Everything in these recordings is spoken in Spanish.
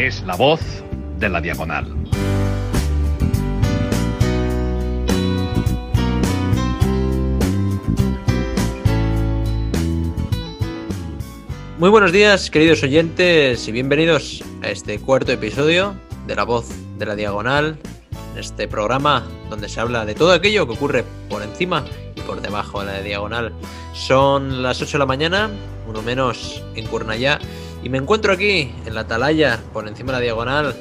Es la voz de la diagonal. Muy buenos días, queridos oyentes, y bienvenidos a este cuarto episodio de La Voz de la Diagonal, este programa donde se habla de todo aquello que ocurre por encima y por debajo de la diagonal. Son las 8 de la mañana, uno menos en Curnayá, y me encuentro aquí, en la atalaya, por encima de la diagonal,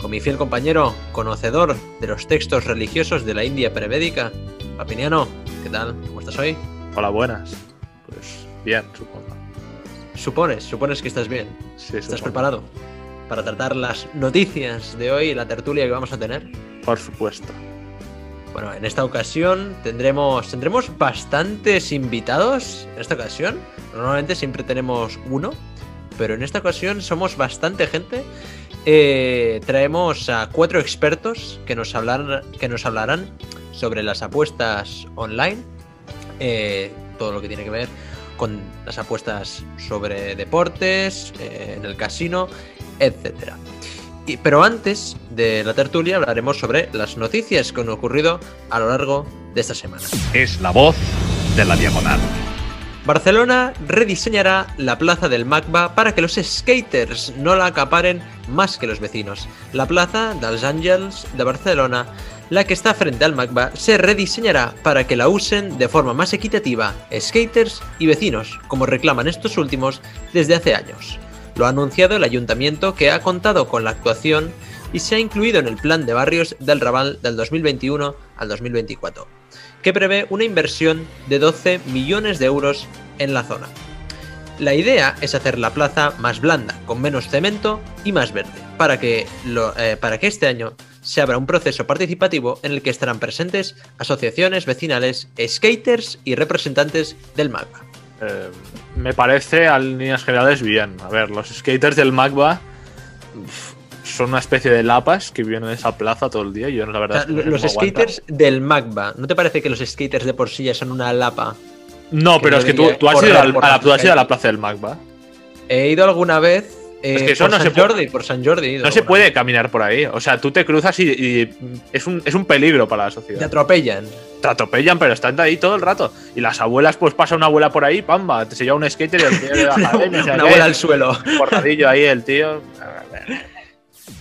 con mi fiel compañero, conocedor de los textos religiosos de la India prevédica, Papiniano. ¿Qué tal? ¿Cómo estás hoy? Hola, buenas. Pues bien, supongo. Supones, supones que estás bien. Sí, ¿Estás supongo. preparado para tratar las noticias de hoy, la tertulia que vamos a tener? Por supuesto. Bueno, en esta ocasión tendremos, tendremos bastantes invitados. En esta ocasión, normalmente siempre tenemos uno, pero en esta ocasión somos bastante gente. Eh, traemos a cuatro expertos que nos que nos hablarán sobre las apuestas online, eh, todo lo que tiene que ver con las apuestas sobre deportes, eh, en el casino. Y- pero antes de la tertulia hablaremos sobre las noticias que han ocurrido a lo largo de esta semana. Es la voz de la diagonal. Barcelona rediseñará la plaza del MACBA para que los skaters no la acaparen más que los vecinos. La plaza dels Àngels de Barcelona, la que está frente al MACBA, se rediseñará para que la usen de forma más equitativa skaters y vecinos, como reclaman estos últimos desde hace años. Lo ha anunciado el ayuntamiento que ha contado con la actuación y se ha incluido en el plan de barrios del Raval del 2021 al 2024 que prevé una inversión de 12 millones de euros en la zona. La idea es hacer la plaza más blanda, con menos cemento y más verde, para que, eh, para que este año se abra un proceso participativo en el que estarán presentes asociaciones vecinales, skaters y representantes del MAGA. Eh, me parece, a líneas generales, bien. A ver, los skaters del MACBA son una especie de lapas que viven en esa plaza todo el día. Y yo, la O verdad, sea, es que no los aguanta. skaters del MAGBA, ¿no te parece que los skaters de por sí ya son una lapa? No, pero es que tú, tú has ido, al- a la, tú has ido a la plaza del MACBA. He ido alguna vez eh, Es que eso por no San se Jordi, por San Jordi. No se puede vez. caminar por ahí. O sea, tú te cruzas y, y es, un, es un peligro para la Te sociedad. atropellan. Te atropellan, pero están ahí todo el rato. Y las abuelas, pues pasa una abuela por ahí, pamba, se lleva un skater y el tío de la Una, abuela al suelo. Cortadillo ahí el tío.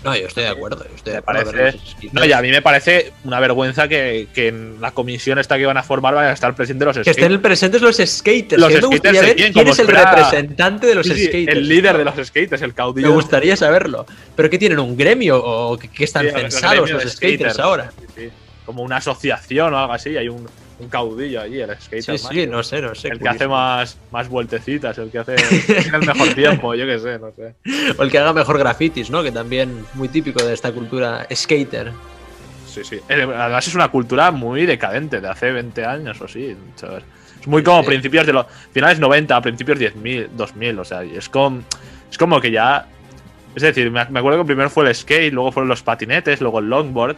No, yo estoy de acuerdo. Yo estoy de Me acuerdo parece- skaters. No, y a mí me parece una vergüenza que, que en la comisión esta que van a formar vayan a estar presentes los Que estén skaters. presentes los skaters. Los me skaters gustaría ver quién es el representante de los Sí, sí, skaters. el líder de los skaters, el Me caudillo. gustaría saberlo. ¿Pero qué tienen? ¿Un gremio? ¿O qué, están Sí, gremio los skaters, ahora? Como una asociación o algo así. Hay un, un caudillo allí, el skater. Sí, sí, no sé, no sé. El que hace más, más vueltecitas, el que hace el mejor tiempo, yo qué sé, no sé. O el que haga mejor grafitis, ¿no? Que también muy típico de esta cultura skater. Sí, sí. Eh, Además es una cultura muy decadente, de hace 20 años o sí. Es muy como principios de los finales 90, principios 10.000, 2000, o sea, es como, es como que ya... Es decir, me acuerdo que primero fue el skate, luego fueron los patinetes, luego el longboard.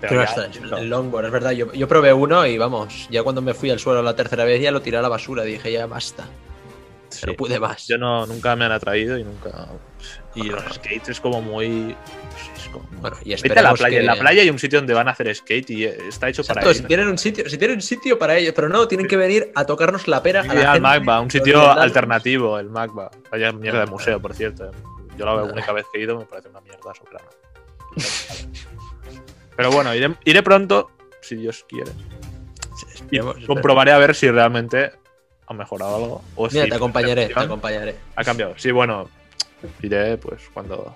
Pero, Pero ya hasta el longboard, es verdad. Yo, yo probé uno y vamos, ya cuando me fui al suelo la tercera vez ya lo tiré a la basura. Dije, ya basta. sí. No pude más. Yo no, nunca me han atraído y nunca... Y los skates es como muy... es como- Bueno, y Vete a la playa. que- En la playa hay un sitio donde van a hacer skate y eh, está hecho para Exacto, eso. si tienen un sitio, si tienen un sitio para ellos, pero no, tienen que venir a tocarnos la pera a la al gente, Magba, un sitio alternativo, el Magba. Vaya mierda de museo, por cierto. Yo la única vez que he ido me parece una mierda soprano. Pero bueno, iré, iré pronto, si Dios quiere. Y comprobaré a ver si realmente ha mejorado algo. O Mira, si te acompañaré, te acompañaré. Ha cambiado. Sí, bueno, iré pues cuando.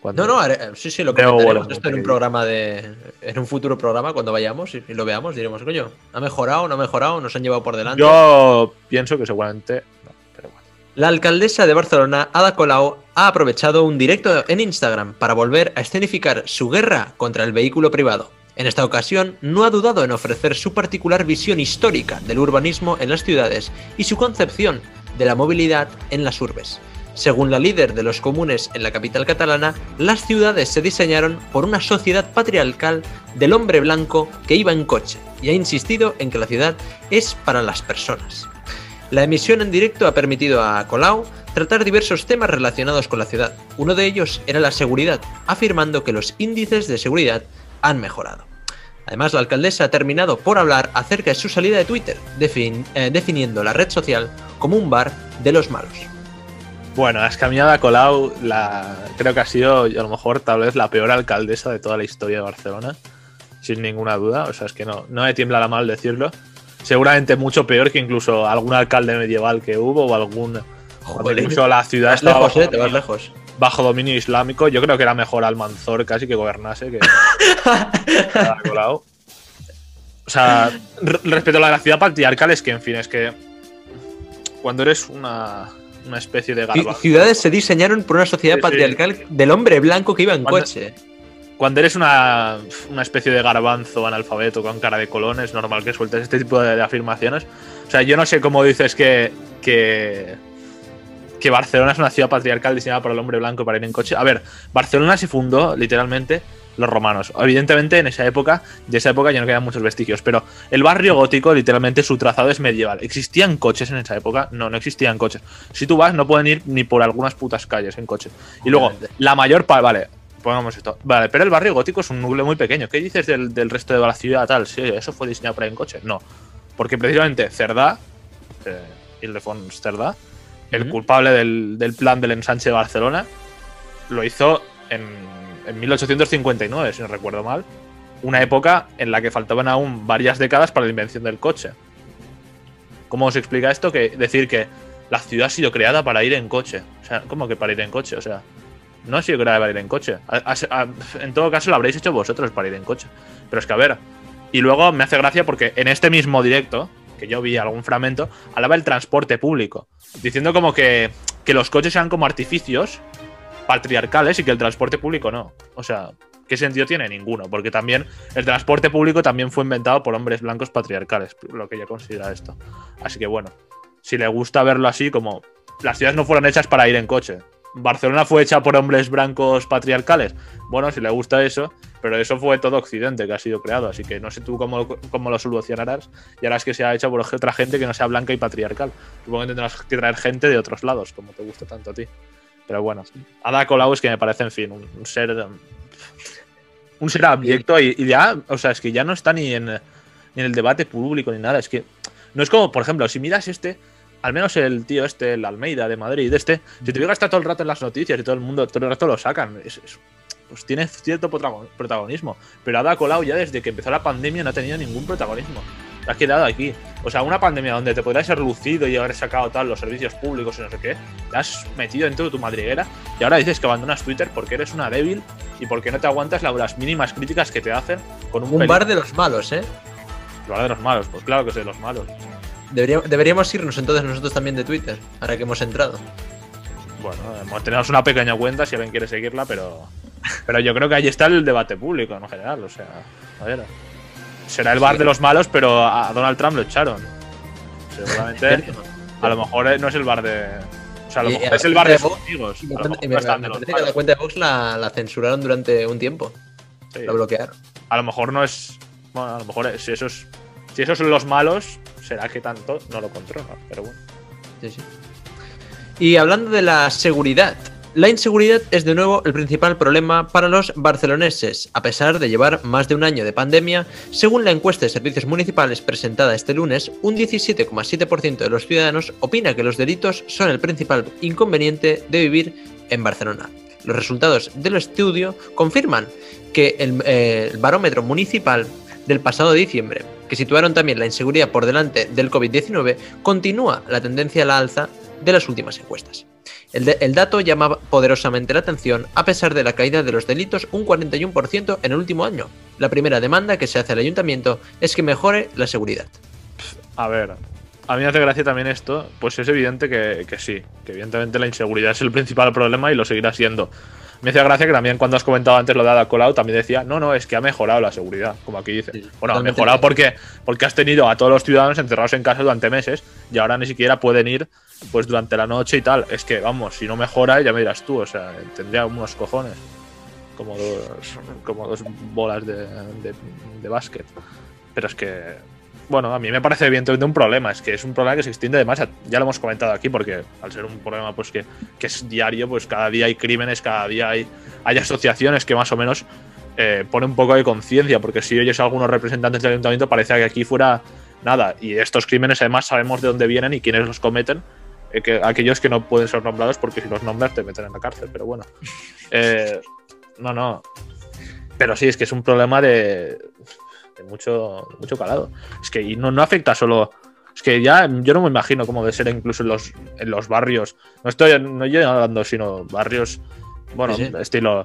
cuando No, no, haré- sí, sí, lo comentaremos esto en un programa de. En un futuro programa, cuando vayamos y, y lo veamos, diremos, coño, ¿ha mejorado? ¿No ha mejorado? ¿Nos han llevado por delante? Yo pienso que seguramente. La alcaldesa de Barcelona, Ada Colau, ha aprovechado un directo en Instagram para volver a escenificar su guerra contra el vehículo privado. En esta ocasión, no ha dudado en ofrecer su particular visión histórica del urbanismo en las ciudades y su concepción de la movilidad en las urbes. Según la líder de los comunes en la capital catalana, las ciudades se diseñaron por una sociedad patriarcal del hombre blanco que iba en coche y ha insistido en que la ciudad es para las personas. La emisión en directo ha permitido a Colau tratar diversos temas relacionados con la ciudad. Uno de ellos era la seguridad, afirmando que los índices de seguridad han mejorado. Además, la alcaldesa ha terminado por hablar acerca de su salida de Twitter, eh, definiendo la red social como un bar de los malos. Bueno, es que a mí Ada Colau la, creo que ha sido, a lo mejor, tal vez la peor alcaldesa de toda la historia de Barcelona, sin ninguna duda. O sea, es que no, no me tiembla la mal decirlo. Seguramente mucho peor que incluso algún alcalde medieval que hubo o algún. Joder, incluso la ciudad Vas estaba lejos, bajo, eh, te vas dominio, lejos. bajo dominio islámico. Yo creo que era mejor Almanzor casi que gobernase que. O sea, re- respecto a la ciudad patriarcal, es que, en fin, es que cuando eres una, una especie de Ci- garba, Ciudades se diseñaron por una sociedad Sí, sí. patriarcal del hombre blanco que iba en Cuando- coche. Cuando eres una, una especie de garbanzo analfabeto con cara de colón, es normal que sueltes este tipo de, de afirmaciones. O sea, yo no sé cómo dices que, que, que Barcelona es una ciudad patriarcal diseñada por el hombre blanco para ir en coche. A ver, Barcelona se fundó literalmente los romanos. Evidentemente, en esa época, de esa época ya no quedan muchos vestigios, pero el barrio gótico, literalmente, su trazado es medieval. ¿Existían coches en esa época? No, no existían coches. Si tú vas, no pueden ir ni por algunas putas calles en coche. Y luego, la mayor parte. Vale, pongamos esto. Vale, pero el barrio gótico es un núcleo muy pequeño. ¿Qué dices del, del resto de la ciudad tal? Sí, eso fue diseñado para ir en coche. No. Porque precisamente Cerdá, eh, Ildefons Cerdá, el culpable del, del plan del ensanche de Barcelona, lo hizo en, en 1859, si no recuerdo mal. Una época en la que faltaban aún varias décadas para la invención del coche. ¿Cómo se explica esto? Que decir que la ciudad ha sido creada para ir en coche. O sea, ¿cómo que para ir en coche? O sea, no ha sido para ir en coche. Ha- en todo caso, lo habréis hecho vosotros para ir en coche. Pero es que, a ver. Y luego me hace gracia porque en este mismo directo, que yo vi algún fragmento, hablaba del transporte público. Diciendo como que, que los coches sean como artificios patriarcales y que el transporte público no. O sea, ¿qué sentido tiene? Ninguno. Porque también el transporte público también fue inventado por hombres blancos patriarcales, lo que yo considero esto. Así que bueno, si le gusta verlo así, como las ciudades no fueron hechas para ir en coche. Barcelona fue hecha por hombres blancos patriarcales. Bueno, si le gusta eso, pero eso fue todo Occidente que ha sido creado, así que no sé tú cómo, cómo lo solucionarás y harás que sea hecha por otra gente que no sea blanca y patriarcal. Supongo que tendrás que traer gente de otros lados, como te gusta tanto a ti. Pero bueno, Ada Colau es que me parece, en fin, un, ser. Un ser abyecto y, y ya, o sea, es que ya no está ni en, ni en el debate público ni nada. Es que no es como, por ejemplo, si miras este, al menos el tío este, el Almeida de Madrid, este, si te está todo el rato en las noticias y todo el mundo, todo el rato lo sacan, es- es- pues tiene cierto protagon- protagonismo. Pero Ada Colau ya desde que empezó la pandemia no ha tenido ningún protagonismo. Te has quedado aquí. O sea, una pandemia donde te podrías ser lucido y haber sacado tal los servicios públicos y no sé qué, te has metido dentro de tu madriguera y ahora dices que abandonas Twitter porque eres una débil y porque no te aguantas la- las mínimas críticas que te hacen con un, Un bar de los malos, ¿eh? El bar de los malos, pues claro que es de los malos. Debería- deberíamos irnos entonces nosotros también de Twitter, ahora que hemos entrado. Bueno, tenemos una pequeña cuenta si alguien quiere seguirla, pero. Pero yo creo que ahí está el debate público en general. O sea, a ver. Será el bar de los malos, pero a Donald Trump lo echaron. Seguramente. a lo mejor eh, no es el bar de. O sea, a lo mejor y es el bar de de sus amigos. Y me, parece- me- me que la cuenta de Vox la, la censuraron durante un tiempo. Sí. La bloquearon. A lo mejor no es. Bueno, a lo mejor es- si esos, si esos son los malos, será que tanto no lo controlan. Pero bueno. Sí, sí. Y hablando de la seguridad, la inseguridad es de nuevo el principal problema para los barceloneses, a pesar de llevar más de un año de pandemia. Según la encuesta de servicios municipales presentada este lunes, un 17,7% de los ciudadanos opina que los delitos son el principal inconveniente de vivir en Barcelona. Los resultados del estudio confirman que el, eh, el barómetro municipal del pasado diciembre, que situaron también la inseguridad por delante del COVID-19, continúa la tendencia a la alza de las últimas encuestas. El, dato llama poderosamente la atención a pesar de la caída de los delitos un 41% en el último año. La primera demanda que se hace al ayuntamiento es que mejore la seguridad. A ver, a mí me hace gracia también esto, pues es evidente que, que sí, que evidentemente la inseguridad es el principal problema y lo seguirá siendo. Me hace gracia que también cuando has comentado antes lo de Ada Colau también decía, no, no, es que ha mejorado la seguridad, como aquí dice. Sí, bueno, ha mejorado porque, porque has tenido a todos los ciudadanos encerrados en casa durante meses y ahora ni siquiera pueden ir pues durante la noche y tal. Es que, vamos, si no mejora, ya me dirás tú, o sea, tendría unos cojones. Como dos, como dos bolas de, de, de básquet. Pero es que bueno, a mí me parece evidentemente un problema. Es que es un problema que se extiende además, ya lo hemos comentado aquí, porque al ser un problema pues que, que es diario, pues cada día hay crímenes, cada día hay, hay asociaciones que más o menos eh, pone un poco de conciencia, porque si oyes a algunos representantes del ayuntamiento parece que aquí fuera nada. Y estos crímenes además sabemos de dónde vienen y quiénes los cometen. eh, que, aquellos que no pueden ser nombrados porque si los nombras te meten en la cárcel, pero bueno. Eh, no, no. Pero sí, es que es un problema de, de mucho, de mucho calado. Es que y no, no afecta solo. Es que ya yo no me imagino cómo de ser incluso en los, en los barrios. No estoy no yo hablando, sino barrios, bueno, Sí, sí. estilo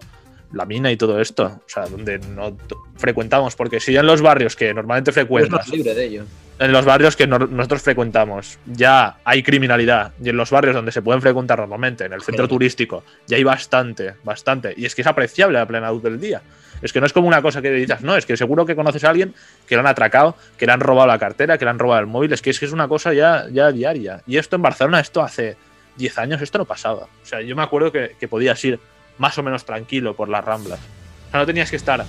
la mina y todo esto. O sea, donde no frecuentamos. Porque si ya en los barrios que normalmente frecuentas, más libre de ello. en los barrios que nosotros frecuentamos ya hay criminalidad y en los barrios donde se pueden frecuentar normalmente, en el centro Sí. turístico, ya hay bastante, bastante. Y es que es apreciable a plena luz del día. Es que no es como una cosa que dices, no, es que seguro que conoces a alguien que le han atracado, que le han robado la cartera, que le han robado el móvil. Es que es, que es una cosa ya, ya diaria. Y esto en Barcelona, esto hace 10 años, esto no pasaba. O sea, yo me acuerdo que, que podías ir más o menos tranquilo por las ramblas. O sea, no tenías que estar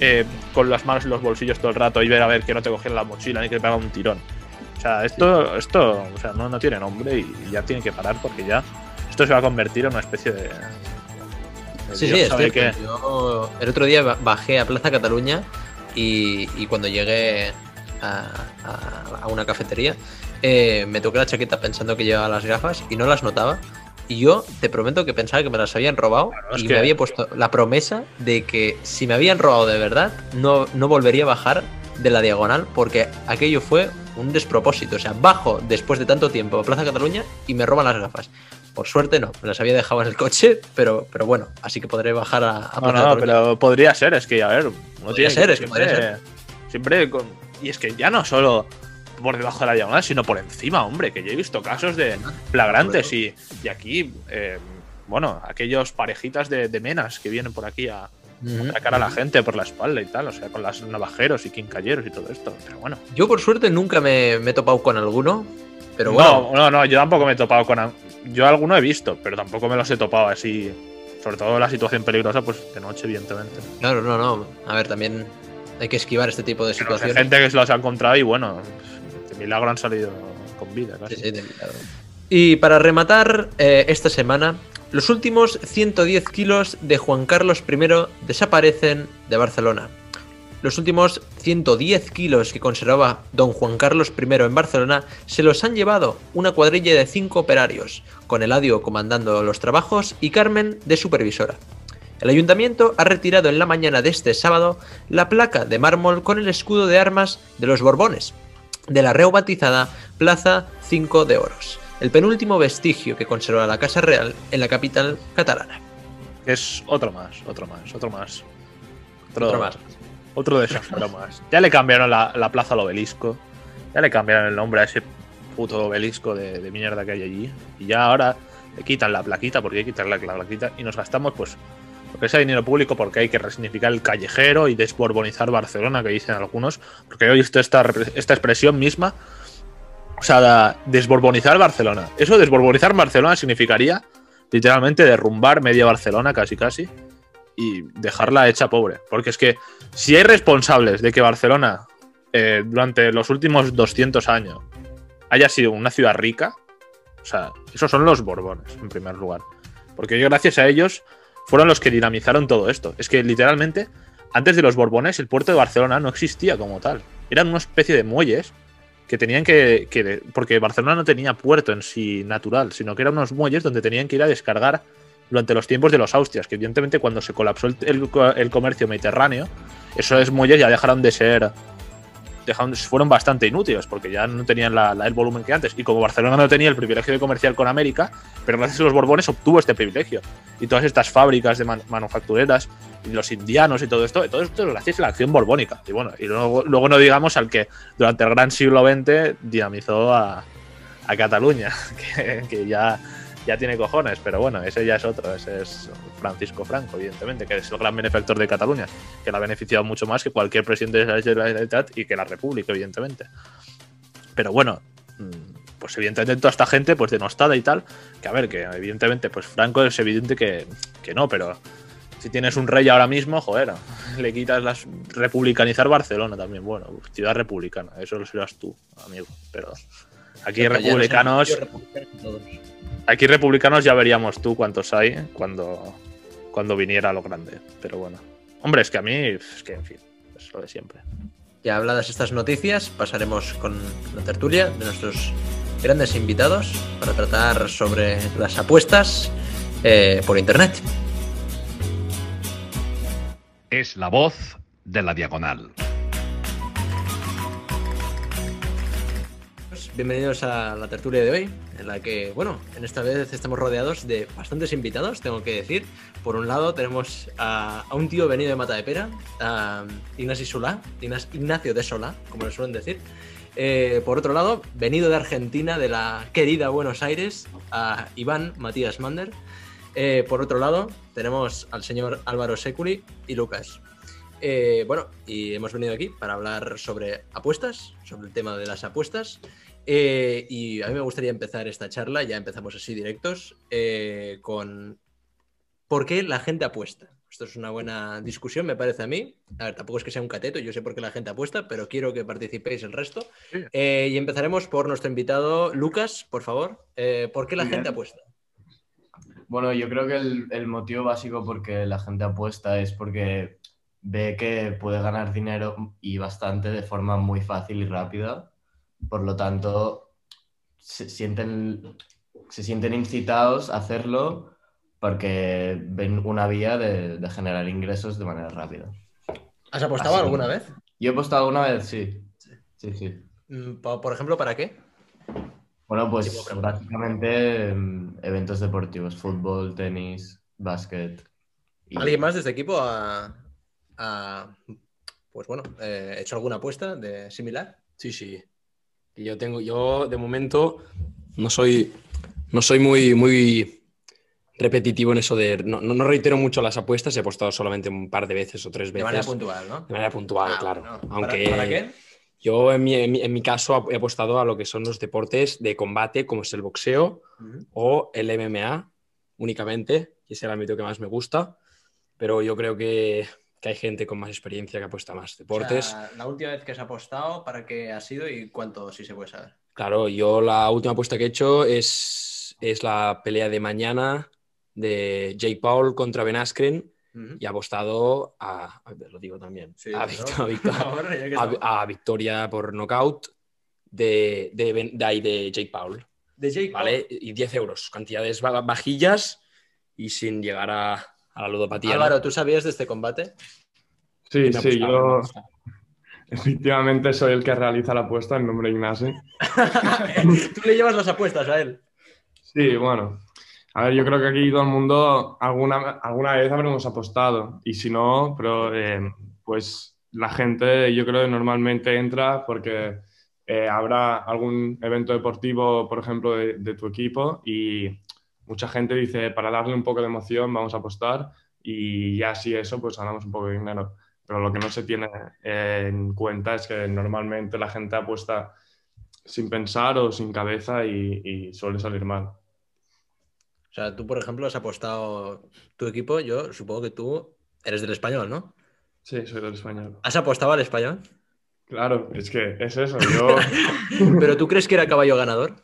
eh, con las manos en los bolsillos todo el rato y ver a ver que no te cogen la mochila ni que te pega un tirón. O sea, esto, esto o sea, no, no tiene nombre y ya tiene que parar porque ya esto se va a convertir en una especie de. Sí, sí, es cierto. Yo el otro día ba- bajé a Plaza Cataluña y, y cuando llegué a, a- a una cafetería eh, me toqué la chaqueta pensando que llevaba las gafas y no las notaba. Y yo te prometo que pensaba que me las habían robado Claro, y que- me había puesto la promesa de que si me habían robado de verdad no, no volvería a bajar de la diagonal porque aquello fue un despropósito. O sea, bajo después de tanto tiempo a Plaza Cataluña y me roban las gafas. Por suerte no, me las había dejado en el coche, pero, pero bueno, así que podré bajar a, a No, no, pero podría ser, es que, a ver, no Podría tiene ser, es que siempre, podría siempre con. Y es que ya no solo por debajo de la diagonal, sino por encima, hombre, que yo he visto casos de flagrantes y, y aquí, eh, bueno, aquellos parejitas de, de menas que vienen por aquí a atacar a la gente por la espalda y tal, o sea, con las navajeros y quincalleros y todo esto, pero bueno. Yo por suerte nunca me, me he topado con alguno, pero bueno, No, no, no, yo tampoco me he topado con. Yo alguno he visto, pero tampoco me los he topado así. Sobre todo la situación peligrosa, pues de noche, evidentemente. claro, no, no. A ver, también hay que esquivar este tipo de Pero hay situaciones. gente que se los ha encontrado y bueno, de milagro han salido con vida, casi. Sí, sí, de milagro. Y para rematar eh, esta semana, los últimos 110 kilos de Juan Carlos I desaparecen de Barcelona. Los últimos 110 kilos que conservaba don Juan Carlos I en Barcelona se los han llevado una cuadrilla de cinco operarios, con Eladio comandando los trabajos y Carmen de supervisora. El ayuntamiento ha retirado en la mañana de este sábado la placa de mármol con el escudo de armas de los Borbones, de la rebatizada Plaza 5 de Oros, el penúltimo vestigio que conserva la Casa Real en la capital catalana. Es otro más, otro más, otro más. Otro, Otro más. Otro de esos bromas. Ya le cambiaron la, la plaza al obelisco. Ya le cambiaron el nombre a ese puto obelisco de, de mierda que hay allí. Y ya ahora le quitan la plaquita, porque hay que quitarle la plaquita. Y nos gastamos, pues, porque ese dinero público, porque hay que resignificar el callejero y desborbonizar Barcelona, que dicen algunos. Porque he visto esta, esta expresión misma. O sea, desborbonizar Barcelona. Eso, desborbonizar Barcelona, significaría literalmente derrumbar media Barcelona, casi casi, y dejarla hecha pobre. Porque es que si hay responsables de que Barcelona eh, durante los últimos 200 años haya sido una ciudad rica, o sea, esos son los Borbones, en primer lugar. Porque gracias a ellos fueron los que dinamizaron todo esto. Es que literalmente, antes de los Borbones, el puerto de Barcelona no existía como tal. Eran una especie de muelles que tenían que, que- Porque Barcelona no tenía puerto en sí natural, sino que eran unos muelles donde tenían que ir a descargar durante los tiempos de los Austrias, que evidentemente cuando se colapsó el, el el comercio mediterráneo, esos muelles ya dejaron de ser. Dejaron, fueron bastante inútiles porque ya no tenían la- la- el volumen que antes. Y como Barcelona no tenía el privilegio de comerciar con América, pero gracias a los Borbones obtuvo este privilegio. Y todas estas fábricas de man- manufactureras, y los indianos y todo esto, todo esto es gracias a la acción borbónica. Y bueno, y luego, luego no digamos al que durante el gran siglo XX dinamizó a, a Cataluña, que, que ya, ya tiene cojones, pero bueno, ese ya es otro, ese es Francisco Franco, evidentemente, que es el gran benefactor de Cataluña, que la ha beneficiado mucho más que cualquier presidente de la Generalitat y que la República, evidentemente. Pero bueno, mm, pues evidentemente toda esta gente, pues denostada y tal, que a ver, que evidentemente, pues Franco es evidente que, que no, pero Si tienes un rey ahora mismo, joder, le quitas las. Republicanizar Barcelona también. Bueno, ciudad republicana, eso lo serás tú, amigo. Pero aquí Pero republicanos. Aquí republicanos ya veríamos tú cuántos hay cuando, cuando viniera a lo grande. Pero bueno. Hombre, es que a mí, es que en fin, es lo de siempre. Ya habladas estas noticias, pasaremos con la tertulia de nuestros grandes invitados para tratar sobre las apuestas eh, por internet. Es la voz de la diagonal. Bienvenidos a la tertulia de hoy, en la que, bueno, en esta vez estamos rodeados de bastantes invitados, tengo que decir. Por un lado tenemos a, un tío venido de Mata de Pera, a Ignacio Ignacio de Solá, como le suelen decir. Eh, por otro lado, venido de Argentina, de la querida Buenos Aires, a Iván Matías Mander. Eh, por otro lado, tenemos al señor Álvaro Seculi y Lucas. Eh, bueno, y hemos venido aquí para hablar sobre apuestas, sobre el tema de las apuestas. Eh, y a mí me gustaría empezar esta charla, ya empezamos así directos, eh, con por qué la gente apuesta. Esto es una buena discusión, me parece a mí. A ver, tampoco es que sea un cateto, yo sé por qué la gente apuesta, pero quiero que participéis el resto. Eh, y empezaremos por nuestro invitado Lucas, por favor. Eh, ¿Por qué la Bien. gente apuesta? Bueno, yo creo que el, el motivo básico por que la gente apuesta es porque ve que puede ganar dinero y bastante de forma muy fácil y rápida. Por lo tanto, se sienten, se sienten incitados a hacerlo porque ven una vía de, de generar ingresos de manera rápida. ¿Has apostado Así. alguna vez? Yo he apostado alguna vez, sí. Sí, sí. Mm, po- Por ejemplo, ¿para qué? Bueno, pues pregunta. básicamente mm, eventos deportivos, fútbol, tenis, básquet. y- ¿Alguien más de este equipo ha, ha, pues bueno, eh, hecho alguna apuesta de similar? Sí, sí. Yo tengo, yo de momento no soy, no soy muy, muy repetitivo en eso de. No, no reitero mucho las apuestas, he apostado solamente un par de veces o tres De veces. manera puntual, ¿no? De manera puntual, Ah, claro. bueno. ¿Para- Aunque ¿Para, qué? yo en mi, en, mi, en mi caso he apostado a lo que son los deportes de combate, como es el boxeo o el MMA únicamente, que es el ámbito que más me gusta. Pero yo creo que, que hay gente con más experiencia que apuesta más deportes. O sea, la última vez que has apostado, ¿para qué ha sido y cuánto, si se puede saber? Claro, yo la última apuesta que he hecho es, es la pelea de mañana de Jake Paul contra Ben Askren y he apostado a, lo digo también, Sí, a, victoria por knockout de, de, Ben- de ahí de Jake Paul, de Jake Paul. ¿vale? Y 10 euros, cantidades ba- bajillas y sin llegar a, a la ludopatía. ¿no? Álvaro, ¿tú sabías de este combate? Sí, sí, yo efectivamente soy el que realiza la apuesta en nombre de Ignacio. Tú le llevas las apuestas a él. Sí, bueno. A ver, yo creo que aquí todo el mundo alguna, alguna vez habremos apostado. Y si no, pero eh, pues la gente yo creo que normalmente entra porque eh, habrá algún evento deportivo, por ejemplo, de, de tu equipo y mucha gente dice, para darle un poco de emoción vamos a apostar y ya así eso, pues ganamos un poco de dinero. Pero lo que no se tiene en cuenta es que normalmente la gente apuesta sin pensar o sin cabeza y, y suele salir mal. O sea, tú, por ejemplo, has apostado tu equipo. Yo supongo que tú eres del español, ¿no? Sí, soy del español. ¿Has apostado al español? Claro, es que es eso. Yo, ¿Pero tú crees que era caballo ganador?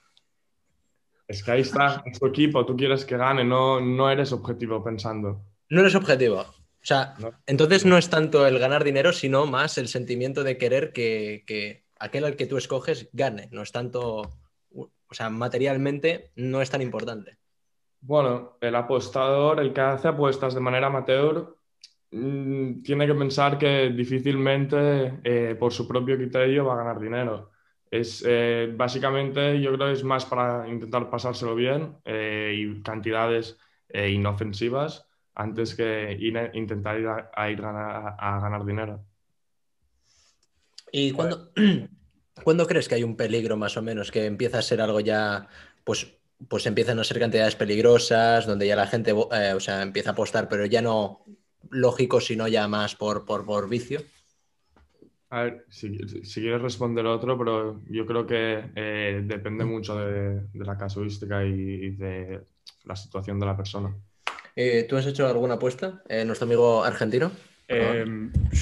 Es que ahí está, es tu equipo, tú quieres que gane, no, no eres objetivo pensando. No eres objetivo. O sea, No. entonces no es tanto el ganar dinero, sino más el sentimiento de querer que, que aquel al que tú escoges gane. No es tanto. O sea, materialmente no es tan importante. Bueno, el apostador, el que hace apuestas de manera amateur, mm, tiene que pensar que difícilmente eh, por su propio criterio va a ganar dinero. Es, eh, básicamente, yo creo que es más para intentar pasárselo bien eh, y cantidades eh, inofensivas antes que a- intentar ir a, a ir gana- a ganar dinero. ¿Y cuándo, cuándo crees que hay un peligro más o menos? Que empieza a ser algo ya, pues, pues empiezan a ser cantidades peligrosas, donde ya la gente o sea, empieza a apostar, pero ya no lógico, sino ya más por, por, por vicio. A ver, si, si quieres responder otro, pero yo creo que eh, depende mucho de, de la casuística y, y de la situación de la persona. Eh, ¿Tú has hecho alguna apuesta? Eh, nuestro amigo argentino. Eh,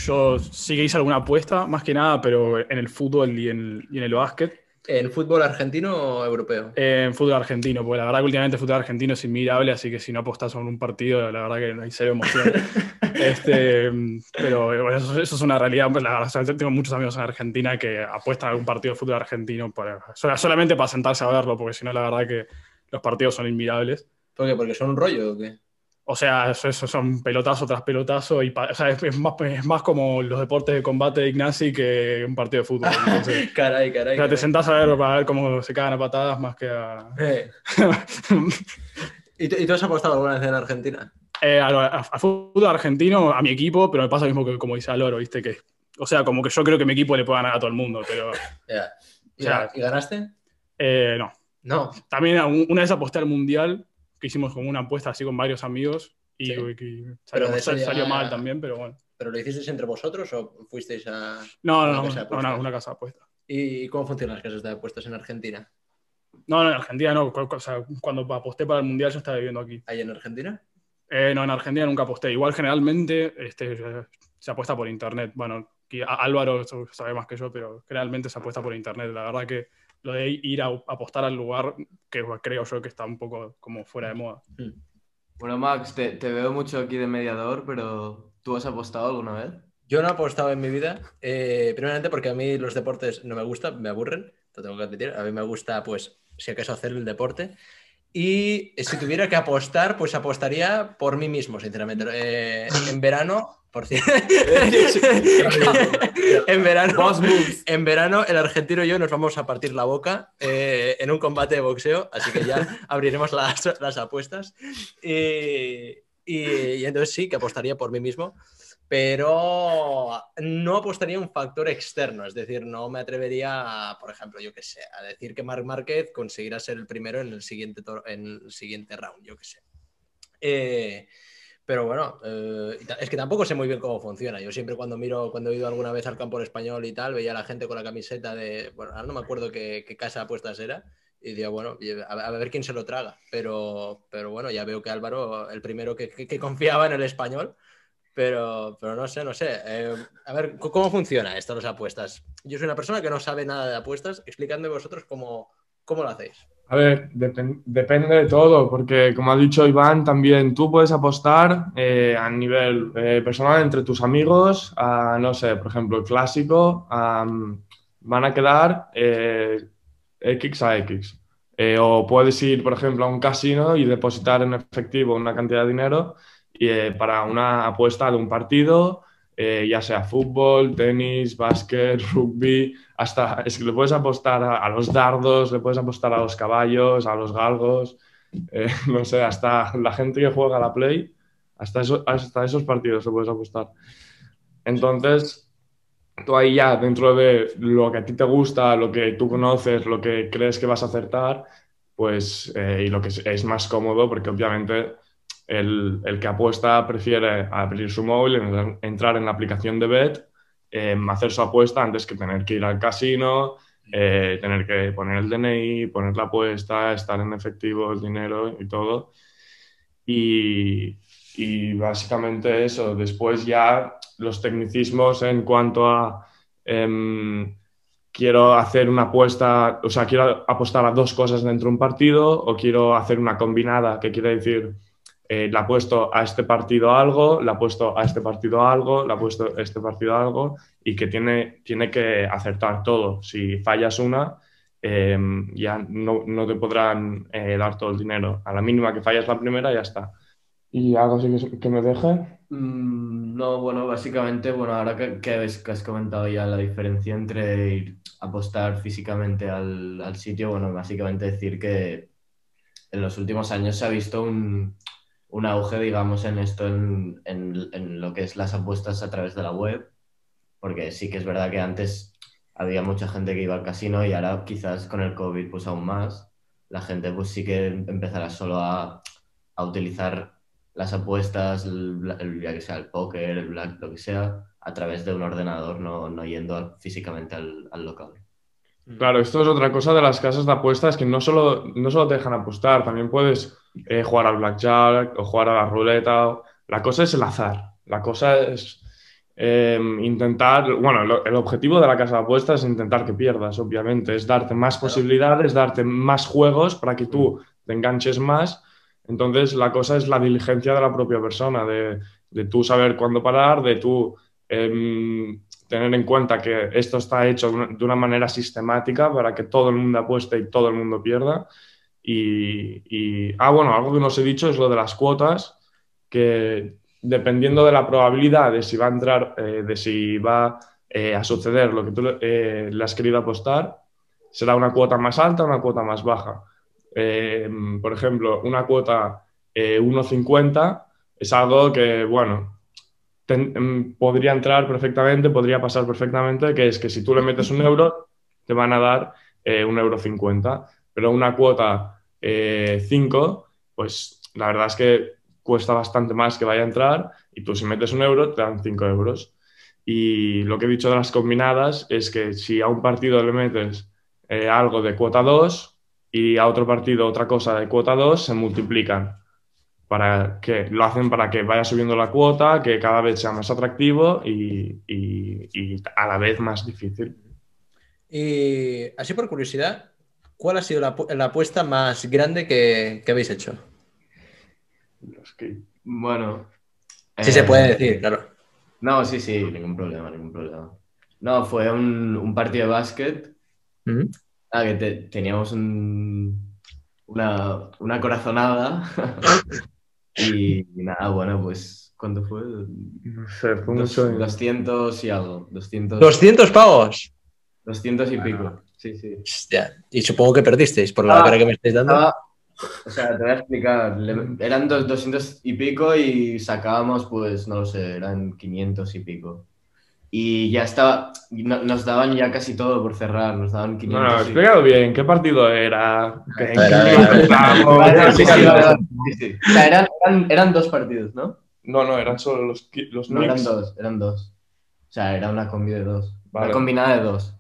yo sí que hice alguna apuesta, más que nada, pero en el fútbol y en, y en el básquet. ¿En fútbol argentino o europeo? En fútbol argentino, porque la verdad que últimamente el fútbol argentino es inmirable, así que si no apostas en un partido, la verdad que no hay cero emoción. este, pero bueno, eso, eso es una realidad. pues, la verdad, o sea, tengo muchos amigos en Argentina que apuestan a algún partido de fútbol argentino para, sola- solamente para sentarse a verlo, porque si no, la verdad que los partidos son inmirables. ¿Por qué? ¿Porque son un rollo o qué? O sea, eso, eso son pelotazo tras pelotazo. Y o sea, es, es más, es más como los deportes de combate de Ignasi que un partido de fútbol. Entonces, Caray, o caray. sea, te sentás a ver para ver cómo se cagan a patadas más que a. Eh, ¿Y, tú, y tú has apostado alguna vez en Argentina? Eh, a, a- a fútbol argentino, a mi equipo, pero me pasa lo mismo que como dice Aloro, ¿viste? Que, o sea, como que yo creo que mi equipo le puede ganar a todo el mundo, pero Ya. ¿Y, O sea, y ganaste? eh, no. No. También una vez aposté al Mundial, que hicimos como una apuesta así con varios amigos, y, Sí. y salió, sal- ya- salió mal también, pero bueno. ¿Pero lo hicisteis entre vosotros o fuisteis a...? No, Una no, no, casa no, una, una casa de apuestas. ¿Y cómo funcionan las casas de apuestas en Argentina? No, no, en Argentina no. O sea, cuando aposté para el Mundial yo estaba viviendo aquí. ¿Hay en Argentina? Eh, no, en Argentina nunca aposté. Igual generalmente este, se apuesta por internet. Bueno, Álvaro sabe más que yo, pero generalmente se apuesta por internet. La verdad que lo de ir a apostar al lugar, que creo yo que está un poco como fuera de moda. Bueno, Max, te, te veo mucho aquí de mediador, pero ¿tú has apostado alguna vez? Yo no he apostado en mi vida, eh, primeramente porque a mí los deportes no me gustan, me aburren, lo tengo que admitir. A mí me gusta, pues, si acaso hacer el deporte. Y si tuviera que apostar, pues apostaría por mí mismo, sinceramente. Eh, en verano, por cierto. en verano, en verano, el argentino y yo nos vamos a partir la boca eh, en un combate de boxeo, así que ya abriremos las, las apuestas. Y, y- y entonces sí, que apostaría por mí mismo, pero no apostaría un factor externo, es decir, no me atrevería, a, por ejemplo, yo qué sé, a decir que Marc Márquez conseguirá ser el primero en el siguiente, en el siguiente round, yo qué sé. Eh, pero bueno, eh, es que tampoco sé muy bien cómo funciona. Yo siempre cuando miro, cuando he ido alguna vez al campo español y tal, veía a la gente con la camiseta de, bueno, ahora no me acuerdo qué, qué casa apuestas era, y digo, bueno, a ver quién se lo traga. Pero, pero bueno, ya veo que Álvaro, el primero que, que- que confiaba en el español, pero, pero no sé, no sé. Eh, a ver, ¿cómo funciona esto, las apuestas? Yo soy una persona que no sabe nada de apuestas. Explicadme vosotros cómo, cómo lo hacéis. A ver, depen- depende de todo, porque como ha dicho Iván, también tú puedes apostar eh, a nivel eh, personal entre tus amigos, a, no sé, por ejemplo, el clásico, am, van a quedar eh, X a X. Eh, o puedes ir, por ejemplo, a un casino y depositar en efectivo una cantidad de dinero eh, para una apuesta de un partido, eh, ya sea fútbol, tenis, básquet, rugby, hasta es que le puedes apostar a, los dardos, le puedes apostar a los caballos, a los galgos, eh, no sé, hasta la gente que juega a la Play, hasta, eso, hasta esos partidos le puedes apostar. Entonces, tú ahí ya, dentro de lo que a ti te gusta, lo que tú conoces, lo que crees que vas a acertar, pues, eh, y lo que es más cómodo, porque obviamente el, el que apuesta prefiere abrir su móvil, en- entrar en la aplicación de Bet, eh, hacer su apuesta antes que tener que ir al casino, eh, tener que poner el DNI, poner la apuesta, estar en efectivo, el dinero y todo. Y, y básicamente eso. Después ya los tecnicismos en cuanto a em, quiero hacer una apuesta, o sea, quiero apostar a dos cosas dentro de un partido o quiero hacer una combinada, que quiere decir, eh, le apuesto a este partido algo, le apuesto a este partido algo, le apuesto a este partido algo y que tiene, tiene que acertar todo. Si fallas una, eh, ya no, no te podrán eh, dar todo el dinero. A la mínima que fallas la primera, ya está. ¿Y algo así que, que me deje? Mm, no, bueno, básicamente, bueno, ahora que, que has, que has comentado ya la diferencia entre ir apostar físicamente al, al sitio, bueno, básicamente decir que en los últimos años se ha visto un, un auge, digamos, en esto, en, en- en lo que es las apuestas a través de la web, porque sí que es verdad que antes había mucha gente que iba al casino y ahora quizás con el COVID pues aún más, la gente pues sí que empezará solo a, a utilizar las apuestas, el, el- ya que sea el póker, el black, lo que sea, a través de un ordenador, no, no yendo físicamente al, al local. Claro, esto es otra cosa de las casas de apuestas que no solo, no solo te dejan apostar, también puedes eh, jugar al blackjack o jugar a la ruleta. La cosa es el azar. La cosa es eh, intentar, bueno, lo- el objetivo de la casa de apuestas es intentar que pierdas, obviamente, es darte más posibilidades, darte más juegos para que tú te enganches más. Entonces, la cosa es la diligencia de la propia persona, de, de tú saber cuándo parar, de tú em, tener en cuenta que esto está hecho de una, manera sistemática para que todo el mundo apueste y todo el mundo pierda. Y, ah, bueno, algo que no os he dicho es lo de las cuotas, que dependiendo de la probabilidad de si va a entrar, eh, de si va eh, a suceder lo que tú eh, le has querido apostar, será una cuota más alta o una cuota más baja. Por ejemplo, una cuota eh, 1,50 es algo que, bueno, em, podría entrar perfectamente, podría pasar perfectamente, que es que si tú le metes un euro, te van a dar eh, un euro 50, pero una cuota 5, pues la verdad es que cuesta bastante más que vaya a entrar y tú si metes un euro te dan 5 euros. Y lo que he dicho de las combinadas es que si a un partido le metes eh, algo de cuota 2 y a otro partido otra cosa de cuota 2, se multiplican. Para que lo hacen para que vaya subiendo la cuota, que cada vez sea más atractivo y, y- y a la vez más difícil. Y así por curiosidad, ¿cuál ha sido la, apu- la apuesta más grande que, que habéis hecho? Es que- Bueno. Si eh, se puede decir, claro. No, sí, sí, ningún problema, ningún problema. No, fue un, un partido de básquet. Ah, que te- teníamos un- una, una corazonada. y, nada, bueno, pues, ¿cuánto fue? no sé, fue Dos- mucho. 200 y algo. 200, 200 pavos. 200 y pico. Sí, sí. Hostia, Y supongo que perdisteis por la Ah, cara que me estáis dando. Estaba- o sea, te voy a explicar. Le- eran dos- 200 y pico y sacábamos, pues, no lo sé, eran 500 y pico. Y ya estaba, no- nos daban ya casi todo por cerrar, nos daban 500 No, no, y- explícalo bien, ¿qué partido era? Eran, dos partidos, ¿no? No, no, eran solo los, los No, eran dos, eran dos. O sea, era una combi de dos. Vale. Una combinada de dos.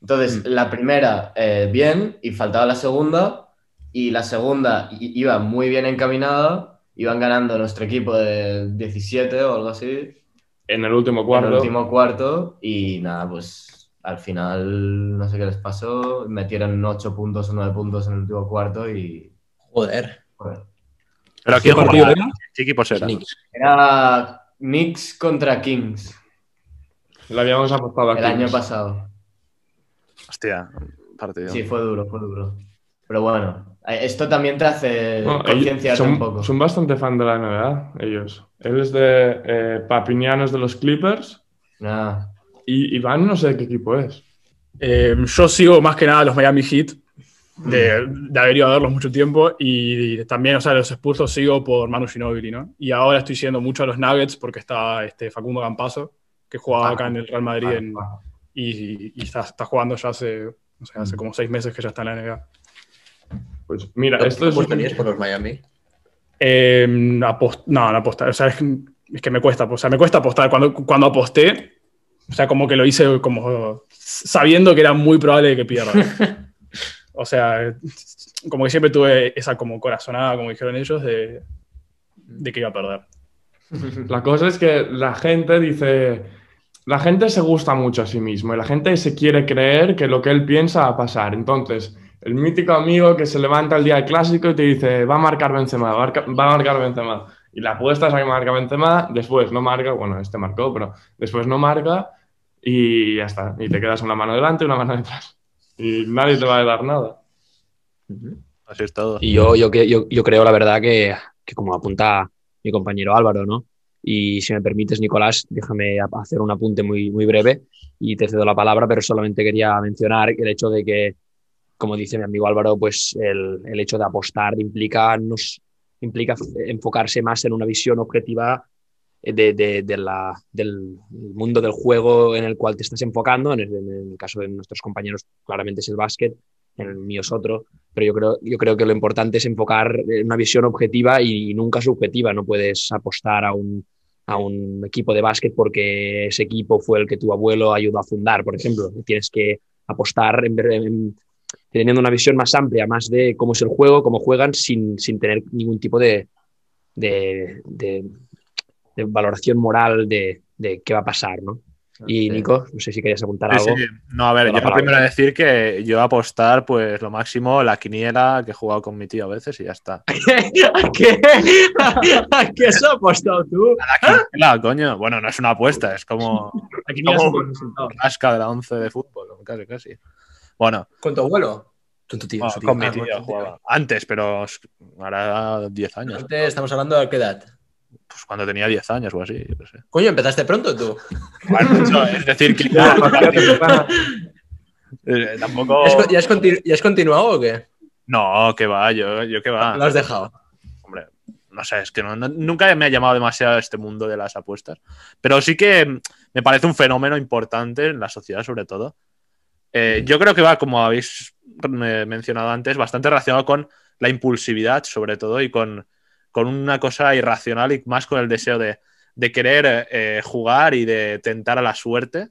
Entonces, la primera, eh, bien, y faltaba la segunda. Y la segunda iba muy bien encaminada. Iban ganando nuestro equipo de 17 o algo así. En el último En cuarto. el último cuarto. Y nada, pues al final, no sé qué les pasó. Metieron 8 puntos o 9 puntos en el último cuarto y. Joder. joder. Pero ¿Qué ¿quién partido era? ¿Qué equipos eran? Knicks. Era Knicks contra Kings Le habíamos apostado aquí. el año pasado. Hostia, partido. Sí, fue duro, fue duro. Pero bueno, eh, esto también te hace No, concienciarte un poco. son bastante fan de la NBA, ellos. Él es de eh, Papiñanos de los Clippers Nada. y Iván no sé de qué equipo es. Eh, yo sigo más que nada los Miami Heat, de, de haber ido a verlos mucho tiempo, y también, o sea, los Spurs los sigo por Manu Ginobili, ¿no? Y ahora estoy siguiendo mucho a los Nuggets porque está este Facundo Campazo, que jugaba acá en el Real Madrid en- Ah, y, y está, está jugando ya hace, no sé, hace como seis meses que ya está en la NBA. Pues mira, esto es. ¿Cómo tenías por los Miami? Eh, apost- no, no apostar. O sea, es, que- es que me cuesta. O sea, me cuesta apostar. Cuando, cuando aposté, o sea, como que lo hice como sabiendo que era muy probable que pierda. o sea, como que siempre tuve esa como corazonada, como dijeron ellos, de, de que iba a perder. La cosa es que la gente dice. La gente se gusta mucho a sí mismo y la gente se quiere creer que lo que él piensa va a pasar. Entonces, el mítico amigo que se levanta el día del clásico y te dice, va a marcar Benzema, va a marcar, va a marcar Benzema. Y la apuesta es a que marca Benzema, después no marca, bueno, este marcó, pero después no marca y ya está. Y te quedas una mano delante y una mano detrás. Y nadie te va a dar nada. Así es todo. Y yo, yo, que- yo, yo creo, la verdad, que, que como apunta mi compañero Álvaro, ¿no? Y si me permites, Nicolás, déjame hacer un apunte muy, muy breve y te cedo la palabra, pero solamente quería mencionar el hecho de que, como dice mi amigo Álvaro, pues el, el hecho de apostar implica, nos, implica enfocarse más en una visión objetiva de, de- de la, del mundo del juego en el cual te estás enfocando. En el, en el caso de nuestros compañeros, claramente es el básquet, en el mío es otro pero yo creo, yo creo que lo importante es enfocar en una visión objetiva y nunca subjetiva. No puedes apostar a un, a un equipo de básquet porque ese equipo fue el que tu abuelo ayudó a fundar, por ejemplo. Tienes que apostar en, en- teniendo una visión más amplia, más de cómo es el juego, cómo juegan, sin, sin tener ningún tipo de, de, de- de valoración moral de, de qué va a pasar, ¿no? Y Sí. Nico, no sé si querías apuntar Sí, algo. sí. No, a ver, la yo palabra. primero decir que yo apostar, pues lo máximo, la quiniela que he jugado con mi tío a veces y ya está. ¿A qué? ¿A qué has apostado tú? La coño. Bueno, no es una apuesta, es como ¿Cómo? has un rasca de la once de fútbol, casi, casi. Bueno, ¿Con tu abuelo? Con tu tío. no, su tío. con mi Ah, tío jugaba. Antes, pero ahora 10 años. Antes estamos hablando de qué edad. Pues cuando tenía 10 años o así, yo qué sé. Coño, empezaste pronto tú. Bueno, eso, es decir, que eh, tampoco. ¿Ya has, co- ya has continu- ya has continuado o qué? No, que va, yo, yo que va. Lo has dejado. Hombre, no sé, es que no- no- nunca me ha llamado demasiado este mundo de las apuestas. Pero sí que me parece un fenómeno importante en la sociedad, sobre todo. Eh, yo creo que va, como habéis mencionado antes, bastante relacionado con la impulsividad, sobre todo, y con, con una cosa irracional y más con el deseo de, de querer eh, jugar y de tentar a la suerte,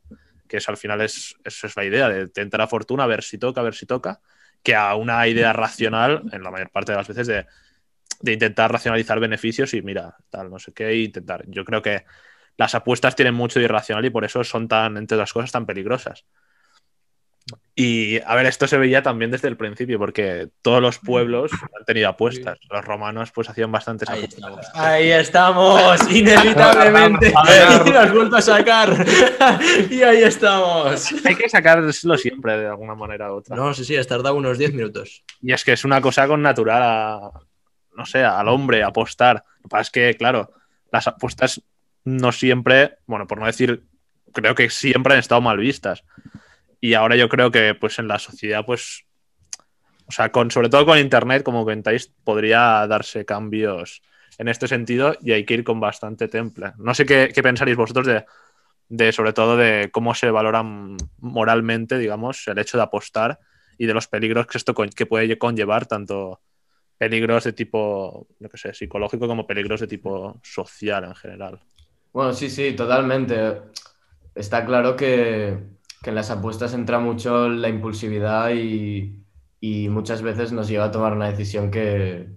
que es al final es, eso es la idea, de tentar a fortuna, a ver si toca, a ver si toca, que a una idea racional, en la mayor parte de las veces, de, de intentar racionalizar beneficios y mira, tal, no sé qué, e intentar. Yo creo que las apuestas tienen mucho de irracional y por eso son tan, entre otras cosas, tan peligrosas. Y a ver, esto se veía también desde el principio, porque todos los pueblos han tenido apuestas. Los romanos, pues, hacían bastantes Ahí apuestas. estamos. Ahí estamos, inevitablemente. A ver. Y lo has vuelto a sacar. y ahí estamos. Hay que sacarlo siempre de alguna manera u otra. No, sí, sí, has tardado unos 10 minutos. Y es que es una cosa con natural a, no sé, al hombre apostar. Lo que pasa es que, claro, las apuestas no siempre, bueno, por no decir, creo que siempre han estado mal vistas. Y ahora yo creo que, pues, en la sociedad, pues, o sea, con, sobre todo con Internet, como comentáis, podría darse cambios en este sentido y hay que ir con bastante temple. No sé qué, qué pensaréis vosotros de, de, sobre todo, de cómo se valoran moralmente, digamos, el hecho de apostar y de los peligros que esto con- que puede conllevar, tanto peligros de tipo, psicológico como peligros de tipo social en general. Bueno, sí, sí, totalmente. Está claro que, que en las apuestas entra mucho la impulsividad y, y muchas veces nos lleva a tomar una decisión que,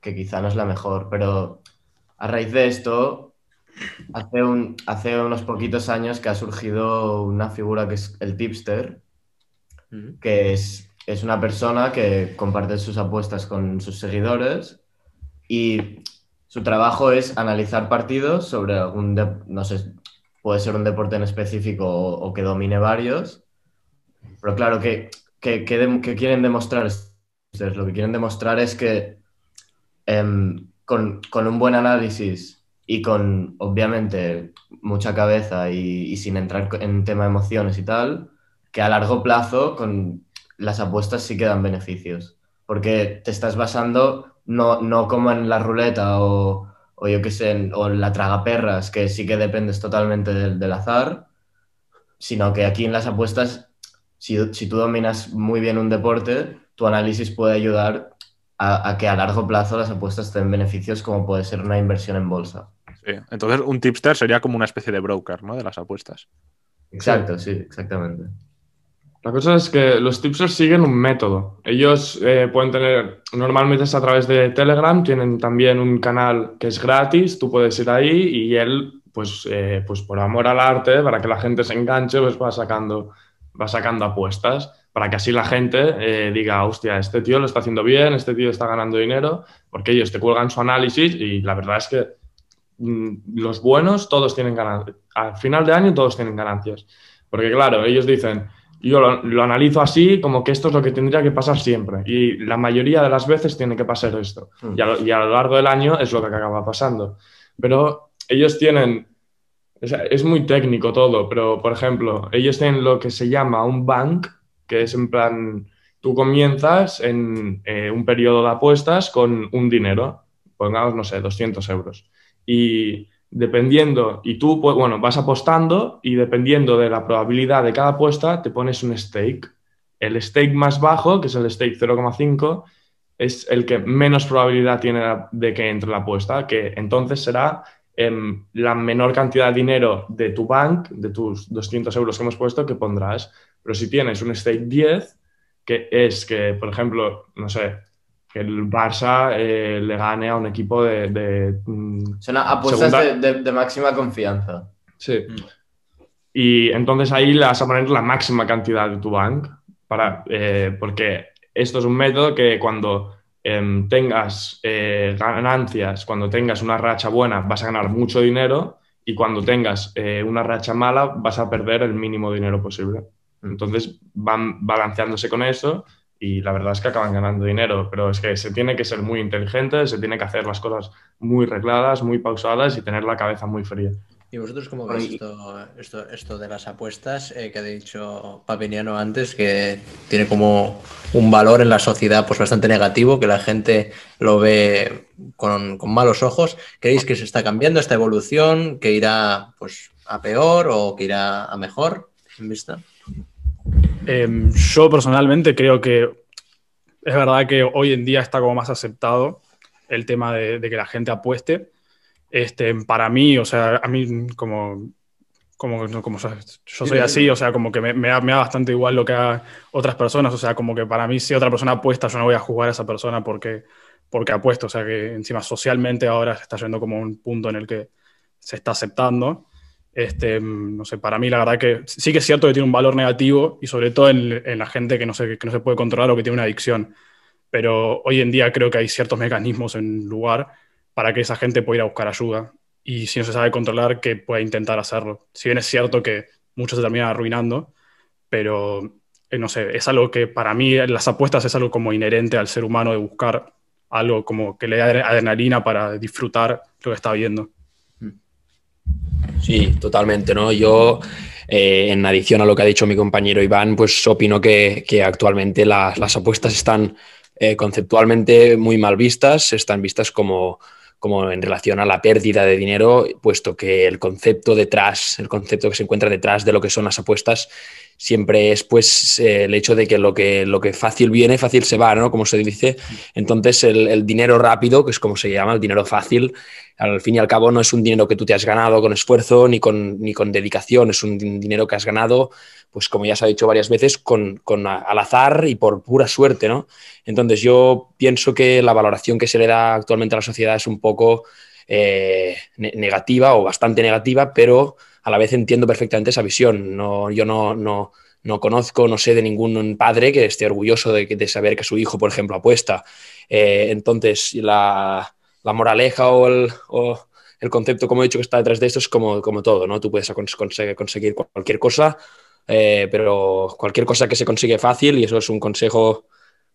que quizá no es la mejor. Pero a raíz de esto, hace, un, hace unos poquitos años que ha surgido una figura que es el tipster, que es, es una persona que comparte sus apuestas con sus seguidores y su trabajo es analizar partidos sobre algún, de- no sé, puede ser un deporte en específico o, que domine varios, pero claro, que, que, quieren demostrar? Lo que quieren demostrar es que em, con, con un buen análisis y con, obviamente, mucha cabeza y, y sin entrar en tema emociones y tal, que a largo plazo con las apuestas sí que dan beneficios, porque te estás basando no, no como en la ruleta o, o yo qué sé, en- o en la tragaperras, que sí que dependes totalmente del, del azar, sino que aquí en las apuestas, si, si tú dominas muy bien un deporte, tu análisis puede ayudar a, a que a largo plazo las apuestas te den beneficios como puede ser una inversión en bolsa. Sí. Entonces, un tipster sería como una especie de broker, ¿no? De las apuestas. Exacto, sí, exactamente. La cosa es que los tipsters siguen un método. Ellos eh, pueden tener, normalmente es a través de Telegram, tienen también un canal que es gratis, tú puedes ir ahí y él, pues, eh, pues por amor al arte, para que la gente se enganche, pues va sacando, va sacando apuestas, para que así la gente eh, diga, hostia, este tío lo está haciendo bien, este tío está ganando dinero, porque ellos te cuelgan su análisis y la verdad es que mm, los buenos todos tienen ganancias. Al final de año todos tienen ganancias. Porque claro, ellos dicen, yo lo, lo analizo así, como que esto es lo que tendría que pasar siempre. Y la mayoría de las veces tiene que pasar esto. Mm. Y a, lo, y a lo largo del año es lo que acaba pasando. Pero ellos tienen, sea, es muy técnico todo, pero por ejemplo, ellos tienen lo que se llama un bank, que es en plan, tú comienzas en eh, un periodo de apuestas con un dinero, pongamos, no sé, 200 euros. Y dependiendo, y tú, pues, bueno, vas apostando y dependiendo de la probabilidad de cada apuesta, te pones un stake. El stake más bajo, que es el stake 0,5, es el que menos probabilidad tiene de que entre la apuesta, que entonces será em, la menor cantidad de dinero de tu bank, de tus 200 euros que hemos puesto, que pondrás. Pero si tienes un stake 10, que es que, por ejemplo, no sé, que el Barça eh, le gane a un equipo de... de, mm, Son apuestas Segunda- de, de- de máxima confianza. Sí. Y entonces ahí le vas a poner la máxima cantidad de tu bank, para, eh, porque esto es un método que cuando em, tengas eh, ganancias, cuando tengas una racha buena, vas a ganar mucho dinero y cuando tengas eh, una racha mala, vas a perder el mínimo dinero posible. Entonces van balanceándose con eso y la verdad es que acaban ganando dinero, pero es que se tiene que ser muy inteligente, se tiene que hacer las cosas muy regladas, muy pausadas y tener la cabeza muy fría. ¿Y vosotros cómo veis esto, esto, esto de las apuestas eh, que ha dicho Papiniano antes, que tiene como un valor en la sociedad pues bastante negativo, que la gente lo ve con, con malos ojos? ¿Creéis que se está cambiando esta evolución, que irá pues a peor o que irá a mejor? ¿En vista? Em, yo personalmente creo que es verdad que hoy en día está como más aceptado el tema de, de que la gente apueste. Este, para mí, o sea, a mí como, como, como yo soy así, o sea, como que me, me da, me da bastante igual lo que hagan otras personas, o sea, como que para mí si otra persona apuesta, yo no voy a jugar a esa persona porque, porque apuesto, o sea, que encima socialmente ahora se está yendo como un punto en el que se está aceptando. Este, no sé, para mí la verdad que sí que es cierto que tiene un valor negativo y sobre todo en, la gente que no, se, que no se puede controlar o que tiene una adicción. Pero hoy en día creo que hay ciertos mecanismos en lugar para que esa gente pueda ir a buscar ayuda. Y si no se sabe controlar, que pueda intentar hacerlo. Si bien es cierto que muchos se terminan arruinando, pero eh, no sé, es algo que para mí las apuestas es algo como inherente al ser humano de buscar algo como que le da adre- adrenalina para disfrutar lo que está viendo. Sí, totalmente, ¿no? Yo, eh, en adición a lo que ha dicho mi compañero Iván, pues opino que, actualmente las, las apuestas están eh, conceptualmente muy mal vistas, están vistas como, como en relación a la pérdida de dinero, puesto que el concepto detrás, el concepto que se encuentra detrás de lo que son las apuestas, siempre es pues eh, el hecho de que lo, que lo que fácil viene, fácil se va, ¿no? Como se dice. Entonces el, dinero rápido, que es como se llama, el dinero fácil, al fin y al cabo no es un dinero que tú te has ganado con esfuerzo ni con, ni con dedicación, es un din- dinero que has ganado, pues como ya se ha dicho varias veces, con, con al azar y por pura suerte, ¿no? Entonces yo pienso que la valoración que se le da actualmente a la sociedad es un poco eh, ne- negativa o bastante negativa, pero a la vez entiendo perfectamente esa visión. No, yo no, no, no conozco, no sé de ningún padre que esté orgulloso de, saber que su hijo, por ejemplo, apuesta. Eh, entonces, la, la moraleja o el, concepto, como he dicho, que está detrás de esto es como, como todo, ¿no? Tú puedes cons- conseguir, conseguir cualquier cosa, eh, pero cualquier cosa que se consigue fácil, y eso es un consejo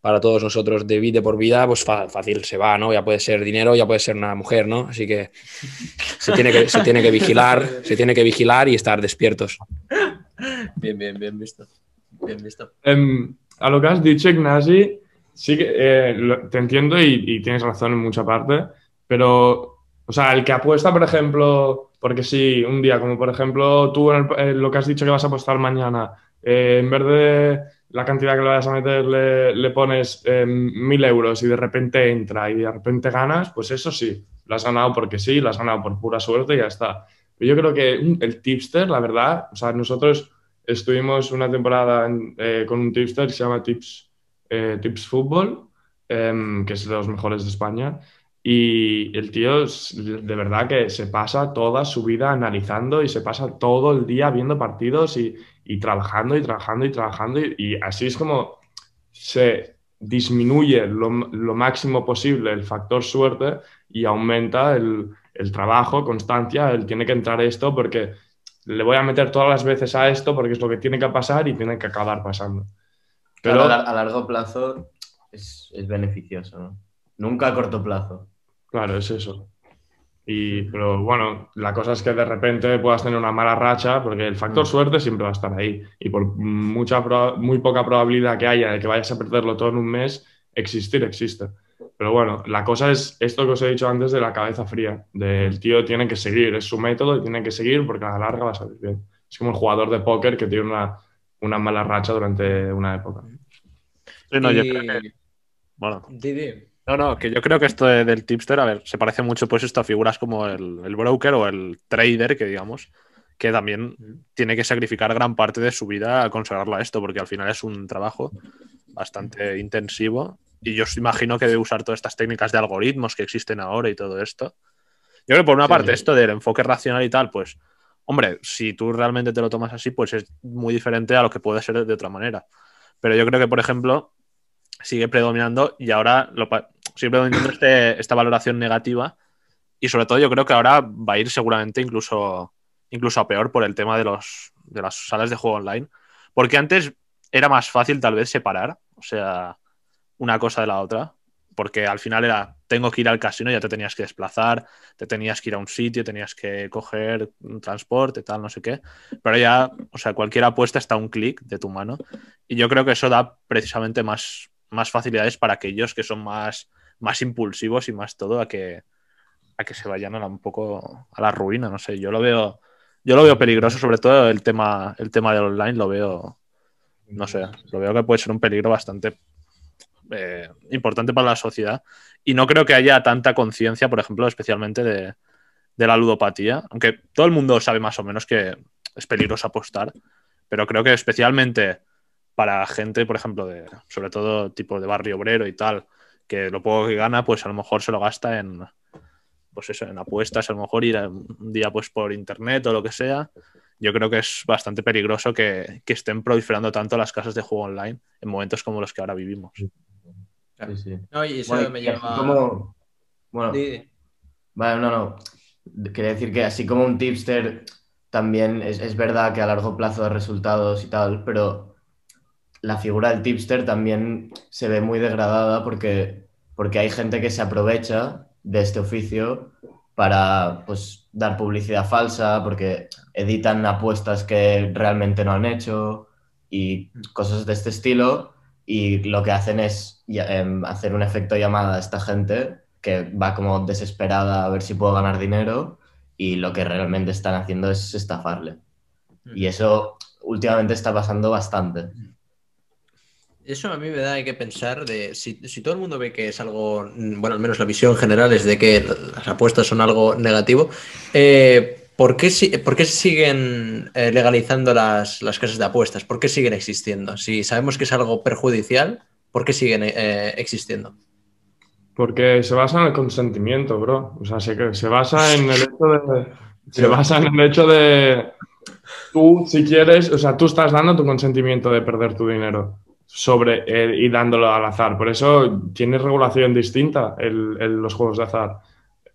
para todos nosotros de vida por vida, pues fácil se va, ¿no? Ya puede ser dinero, ya puede ser una mujer, ¿no? Así que se tiene que, se tiene que vigilar, se tiene que vigilar y estar despiertos. Bien, bien, bien visto. Bien visto. Em, a lo que has dicho, Ignasi, sí que eh, te entiendo y, y tienes razón en mucha parte, pero, o sea, el que apuesta, por ejemplo, porque sí, un día, como por ejemplo tú en el- en lo que has dicho que vas a apostar mañana, eh, en vez de la cantidad que le vayas a meter, le, pones em, mil euros y de repente entra y de repente ganas, pues eso sí, lo has ganado porque sí, lo has ganado por pura suerte y ya está. Pero yo creo que el tipster, la verdad, o sea, nosotros estuvimos una temporada eh, con un tipster que se llama Tips, eh, Tips Fútbol, em, que es de los mejores de España. Y el tío de verdad que se pasa toda su vida analizando y se pasa todo el día viendo partidos y, y trabajando y trabajando y trabajando. Y, y así es como se disminuye lo, lo máximo posible el factor suerte y aumenta el, el trabajo, constancia. Él tiene que entrar esto porque le voy a meter todas las veces a esto porque es lo que tiene que pasar y tiene que acabar pasando. Pero Claro, a, lar- a largo plazo es, es beneficioso, ¿no? Nunca a corto plazo. claro, es eso. Y, pero bueno, la cosa es que de repente puedas tener una mala racha porque el factor Mm. suerte siempre va a estar ahí. Y por mucha, muy poca probabilidad que haya de que vayas a perderlo todo en un mes, existir existe. Pero bueno, la cosa es esto que os he dicho antes de la cabeza fría. Del tío tiene que seguir, es su método y tiene que seguir porque a la larga va a salir bien. Es como el jugador de póker que tiene una, una mala racha durante una época. Sí, no, yo Y- creo que- bueno, Di, di. No, no, que yo creo que esto de- del tipster, a ver, se parece mucho pues esto a figuras como el, el broker o el trader, que digamos, que también tiene que sacrificar gran parte de su vida a consagrarlo a esto, porque al final es un trabajo bastante intensivo. Y yo os imagino que debe usar todas estas técnicas de algoritmos que existen ahora y todo esto. Yo creo que por una Sí. parte esto del enfoque racional y tal, pues, hombre, si tú realmente te lo tomas así, pues es muy diferente a lo que puede ser de otra manera. Pero yo creo que, por ejemplo, sigue predominando y ahora lo, pa- sigue predominando este- esta valoración negativa y sobre todo yo creo que ahora va a ir seguramente incluso, incluso a peor por el tema de, los, de las salas de juego online. Porque antes era más fácil tal vez separar, o sea, una cosa de la otra. Porque al final era, tengo que ir al casino, ya te tenías que desplazar, te tenías que ir a un sitio, tenías que coger un transporte, tal, no sé qué. Pero ya, o sea, cualquier apuesta está a un clic de tu mano. Y yo creo que eso da precisamente más, más facilidades para aquellos que son más, más impulsivos y más todo a que, a que se vayan a la- un poco a la ruina. No sé, yo lo veo, yo lo veo peligroso, sobre todo el tema, el tema del online, lo veo, no sé, lo veo que puede ser un peligro bastante eh, importante para la sociedad. Y no creo que haya tanta conciencia, por ejemplo, especialmente de, de la ludopatía, aunque todo el mundo sabe más o menos que es peligroso apostar, pero creo que especialmente para gente, por ejemplo, de, sobre todo tipo de barrio obrero y tal, que lo poco que gana, pues a lo mejor se lo gasta en, pues eso, en apuestas, a lo mejor ir a un día pues por internet o lo que sea. Yo creo que es bastante peligroso que, que estén proliferando tanto las casas de juego online en momentos como los que ahora vivimos. Sí, sí. No, y eso Bueno, me lleva. como- Bueno, Vale, no, no. Quería decir que así como un tipster, también es, es verdad que a largo plazo da resultados y tal, pero la figura del tipster también se ve muy degradada porque, porque hay gente que se aprovecha de este oficio para pues, dar publicidad falsa, porque editan apuestas que realmente no han hecho y cosas de este estilo. Y lo que hacen es em, hacer un efecto llamada a esta gente que va como desesperada a ver si puedo ganar dinero y lo que realmente están haciendo es estafarle. Y eso últimamente está pasando bastante. Eso a mí me da que pensar de si, si todo el mundo ve que es algo, mm, bueno, al menos la visión general es de que las apuestas son algo negativo, eh, ¿por, qué, si- por qué siguen eh, legalizando las, las casas de apuestas? ¿Por qué siguen existiendo? Si sabemos que es algo perjudicial, ¿por qué siguen eh, existiendo? Porque se basa en el consentimiento, bro. O sea, se, se basa en el hecho de. Se basa en el hecho de. Tú, si quieres, o sea, tú estás dando tu consentimiento de perder tu dinero sobre eh, y dándolo al azar. Por eso tiene regulación distinta el, el- los juegos de azar.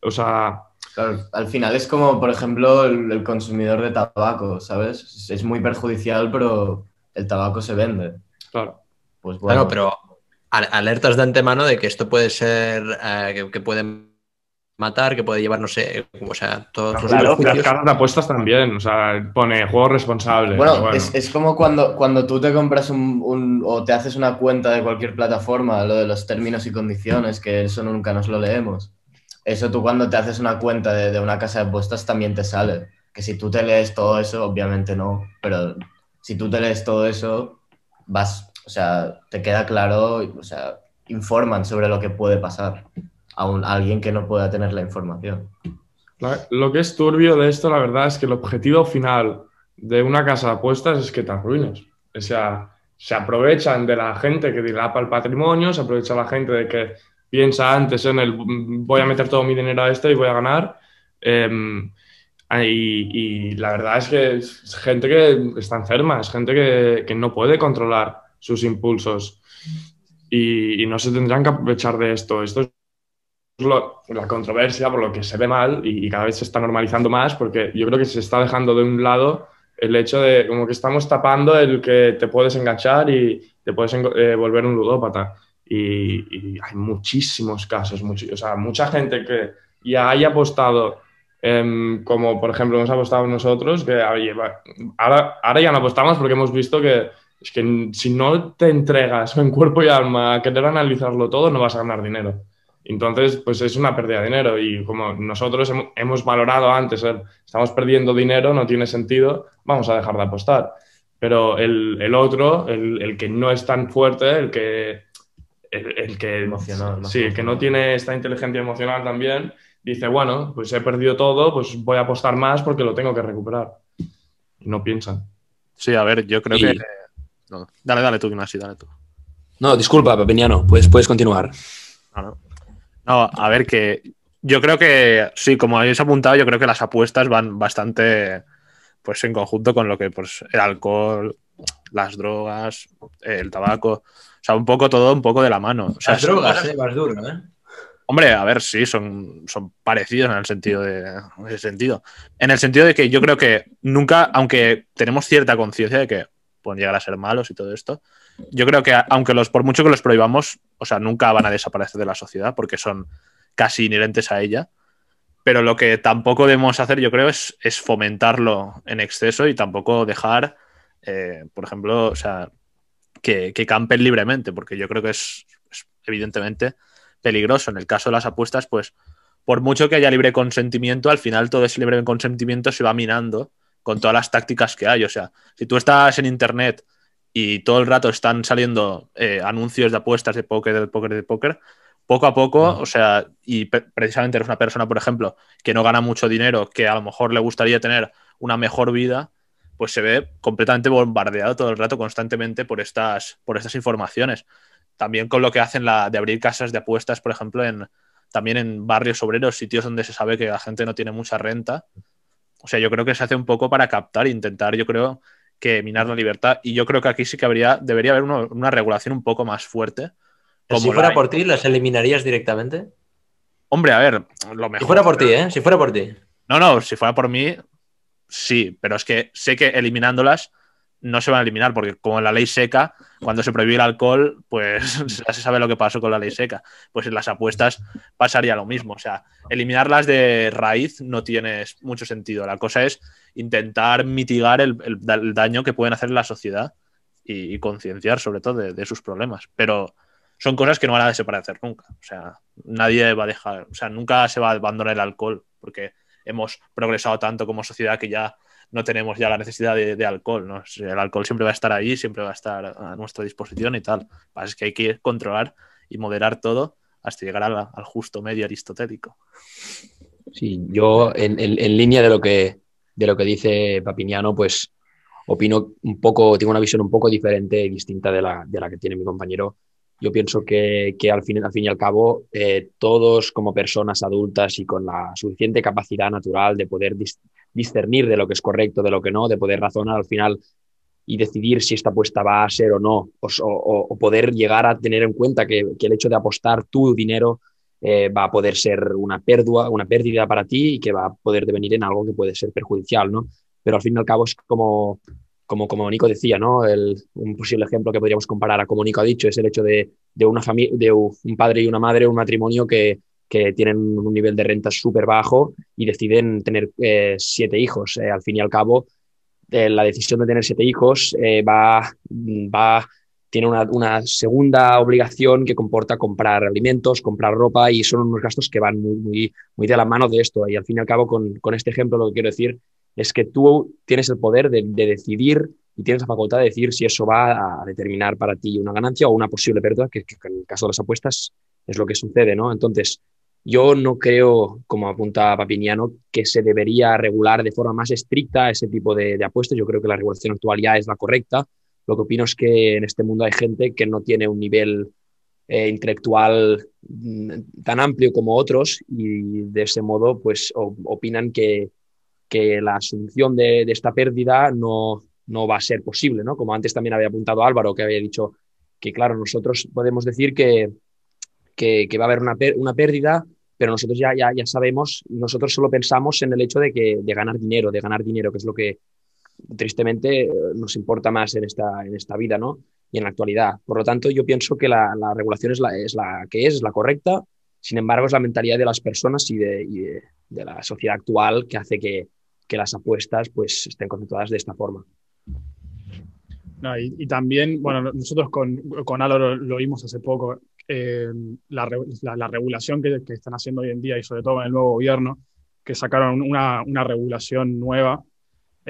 O sea, Claro, al final es como, por ejemplo, el, el consumidor de tabaco, ¿sabes? Es- muy perjudicial, pero el tabaco se vende. claro. Pues bueno, Claro, pero al- alertas de antemano de que esto puede ser, eh, que, que puede matar, que puede llevar, no sé, o sea, todos los Claro, las perjuicios. casas de apuestas también. O sea, pone juego responsable. Bueno, bueno. Es, es como cuando, cuando tú te compras un, un- o te haces una cuenta de cualquier plataforma, lo de los términos y condiciones, que eso nunca nos lo leemos. Eso tú cuando te haces una cuenta de, de una casa de apuestas también te sale. Que si tú te lees todo eso, obviamente no, pero si tú te lees todo eso, vas, o sea, te queda claro, o sea, informan sobre lo que puede pasar a, un- a alguien que no pueda tener la información. Lo que es turbio de esto, la verdad, es que el objetivo final de una casa de apuestas es que te arruines. O sea, se aprovechan de la gente que dilapa el patrimonio, se aprovecha la gente de que piensa antes en el "Mm, voy a meter todo mi dinero a esto y voy a ganar. Em, y, y la verdad es que es gente que está enferma, es gente que, que no puede controlar sus impulsos y, y no se tendrán que aprovechar de esto. Esto es lo- la controversia por lo que se ve mal y, y cada vez se está normalizando más porque yo creo que se está dejando de un lado el hecho de como que estamos tapando el que te puedes enganchar y te puedes eh, volver un ludópata. Y, y hay muchísimos casos, muchi- o sea, mucha gente que ya haya apostado, em, como por ejemplo hemos apostado nosotros, que oye, ahora, ahora ya no apostamos porque hemos visto que es que si no te entregas en cuerpo y alma a querer analizarlo todo, no vas a ganar dinero. Entonces, pues es una pérdida de dinero y como nosotros hem- hemos valorado antes, el, estamos perdiendo dinero, no tiene sentido, vamos a dejar de apostar. Pero el, el otro, el, el que no es tan fuerte, el que, el, el que, Emocional, sí, el que no tiene esta inteligencia emocional también, dice, bueno, pues he perdido todo, pues voy a apostar más porque lo tengo que recuperar. y no piensan. Sí, a ver, yo creo Y- que. no, dale, dale tú, Ignasi, dale tú. No, disculpa, Papiniano, puedes, puedes continuar. No, no. No, a ver, que yo creo que, sí, como habéis apuntado, yo creo que las apuestas van bastante pues en conjunto con lo que pues el alcohol, las drogas, el tabaco, o sea, un poco todo un poco de la mano. O sea, Las drogas, cosas- eh, duro, ¿eh? Hombre, a ver, sí, son, son parecidos en el sentido de en ese sentido. En el sentido de que yo creo que nunca, aunque tenemos cierta conciencia de que pueden llegar a ser malos y todo esto, yo creo que aunque los, por mucho que los prohibamos, o sea, nunca van a desaparecer de la sociedad porque son casi inherentes a ella. Pero lo que tampoco debemos hacer, yo creo, es, es fomentarlo en exceso y tampoco dejar, eh, por ejemplo, o sea, que, que campen libremente, porque yo creo que es, es evidentemente peligroso. En el caso de las apuestas, pues por mucho que haya libre consentimiento, al final todo ese libre consentimiento se va minando con todas las tácticas que hay. O sea, si tú estás en internet y todo el rato están saliendo eh, anuncios de apuestas de póker, de póker, de póker, poco a poco, o sea, y precisamente eres una persona, por ejemplo, que no gana mucho dinero, que a lo mejor le gustaría tener una mejor vida, pues se ve completamente bombardeado todo el rato, constantemente por estas, por estas informaciones. También con lo que hacen la, de abrir casas de apuestas, por ejemplo, en, también en barrios obreros, sitios donde se sabe que la gente no tiene mucha renta. O sea, yo creo que se hace un poco para captar, intentar, yo creo, que minar la libertad. Y yo creo que aquí sí que habría, debería haber uno- una regulación un poco más fuerte. Si como fuera la- por ti, ¿las eliminarías directamente? Hombre, a ver, lo mejor. Si fuera por ti, ¿eh? Si fuera por ti. No, no, si fuera por mí, sí, pero es que sé que eliminándolas no se van a eliminar, porque como en la ley seca, cuando se prohibió el alcohol, pues ya se sabe lo que pasó con la ley seca. Pues en las apuestas pasaría lo mismo. O sea, eliminarlas de raíz no tiene mucho sentido. La cosa es intentar mitigar el, el da- el daño que pueden hacer en la sociedad y, concienciar sobre todo de, sus problemas. Pero son cosas que no van a desaparecer nunca. O sea, nadie va a dejar, o sea, nunca se va a abandonar el alcohol, porque hemos progresado tanto como sociedad que ya no tenemos ya la necesidad de, alcohol. El alcohol siempre va a estar ahí, siempre va a estar a nuestra disposición y tal. Es que hay que controlar y moderar todo hasta llegar al, justo medio aristotélico. Sí, yo en línea de lo que, de lo que dice Papiniano, pues opino un poco, tengo una visión un poco diferente y distinta de la, de la que tiene mi compañero. Yo pienso que, que al, fin, al fin y al cabo, eh, todos como personas adultas y con la suficiente capacidad natural de poder dis- discernir de lo que es correcto, de lo que no, de poder razonar al final y decidir si esta apuesta va a ser o no, o poder llegar a tener en cuenta que, que el hecho de apostar tu dinero eh, va a poder ser una pérdida, una pérdida para ti y que va a poder devenir en algo que puede ser perjudicial, ¿no? Pero al fin y al cabo es como, como, como Nico decía, ¿no? El, un posible ejemplo que podríamos comparar a como Nico ha dicho es el hecho de, de una familia, de un padre y una madre, un matrimonio que, que tienen un nivel de renta súper bajo y deciden tener eh, siete hijos. Eh, al fin y al cabo, eh, la decisión de tener siete hijos va, va, tiene una, una, segunda obligación que comporta comprar alimentos, comprar ropa y son unos gastos que van muy, muy, muy de la mano de esto. Y al fin y al cabo, con, con este ejemplo, lo que quiero decir es que tú tienes el poder de, de, decidir y tienes la facultad de decir si eso va a determinar para ti una ganancia o una posible pérdida, que, que en el caso de las apuestas es lo que sucede, ¿no? Entonces, yo no creo, como apunta Papiniano, que se debería regular de forma más estricta ese tipo de, de, apuestas. Yo creo que la regulación actual ya es la correcta. Lo que opino es que en este mundo hay gente que no tiene un nivel eh, intelectual mm, tan amplio como otros y de ese modo pues opinan que, que la asunción de, esta pérdida no, no va a ser posible, ¿no? Como antes también había apuntado Álvaro, que había dicho que, claro, nosotros podemos decir que, que, que va a haber una, una pérdida, pero nosotros ya, ya, ya, sabemos, nosotros solo pensamos en el hecho de, que, de ganar dinero, de ganar dinero, que es lo que tristemente nos importa más en esta, en esta vida, ¿no? Y en la actualidad. Por lo tanto, yo pienso que la, la regulación es la, es la que es, es la correcta. Sin embargo, es la mentalidad de las personas y de, y de, de la sociedad actual que hace que, que, las apuestas pues, estén conceptuadas de esta forma. No, y, y, también, bueno, nosotros con, con Álvaro lo vimos hace poco, eh, la, la, la, regulación que, que, están haciendo hoy en día y sobre todo con el nuevo gobierno, que sacaron una, una regulación nueva,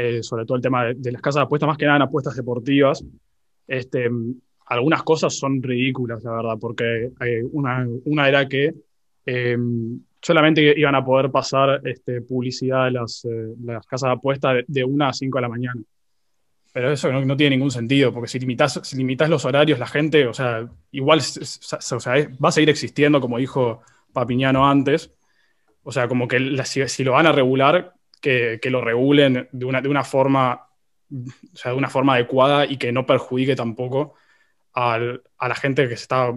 eh, sobre todo el tema de, las casas de apuestas, más que nada en apuestas deportivas. Este, algunas cosas son ridículas, la verdad, porque eh, una, una era que solamente iban a poder pasar este, publicidad de las, eh, las casas de apuestas de, de 1 a 5 de la mañana. Pero eso no, no tiene ningún sentido, porque si limitas, si limitas los horarios, la gente, o sea, igual o sea, va a seguir existiendo, como dijo Papiñano antes. O sea, como que si lo van a regular, que, que lo regulen de una, de una forma, o sea, de una forma adecuada y que no perjudique tampoco al- a la gente que se está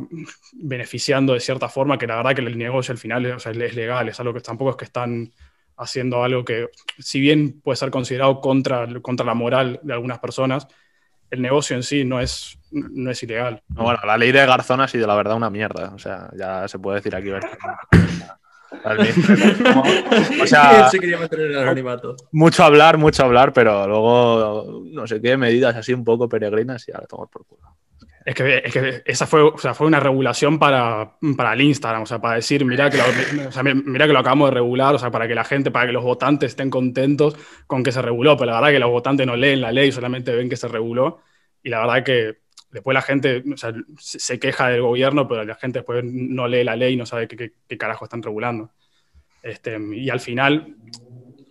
beneficiando de cierta forma, que la verdad que el negocio al final o sea, es legal, es algo que tampoco es que están haciendo algo que, si bien puede ser considerado contra, contra la moral de algunas personas, el negocio en sí no es, no es ilegal. No, bueno, la ley de Garzón ha sido la verdad una mierda. O sea, ya se puede decir aquí. O sea, se quería mantener el anonimato. mucho hablar, mucho hablar, pero luego no sé qué medidas así un poco peregrinas y ahora tomar por culo. Es que, es que esa fue, o sea, fue una regulación para, para el Instagram, o sea, para decir, mira que, lo, o sea, mi- mira que lo acabamos de regular, o sea, para que la gente, para que los votantes estén contentos con que se reguló, pero la verdad que los votantes no leen la ley, solamente ven que se reguló, y la verdad que después la gente se queja del gobierno, pero la gente después no lee la ley y no sabe qué, qué- carajo están regulando. Este, y al final,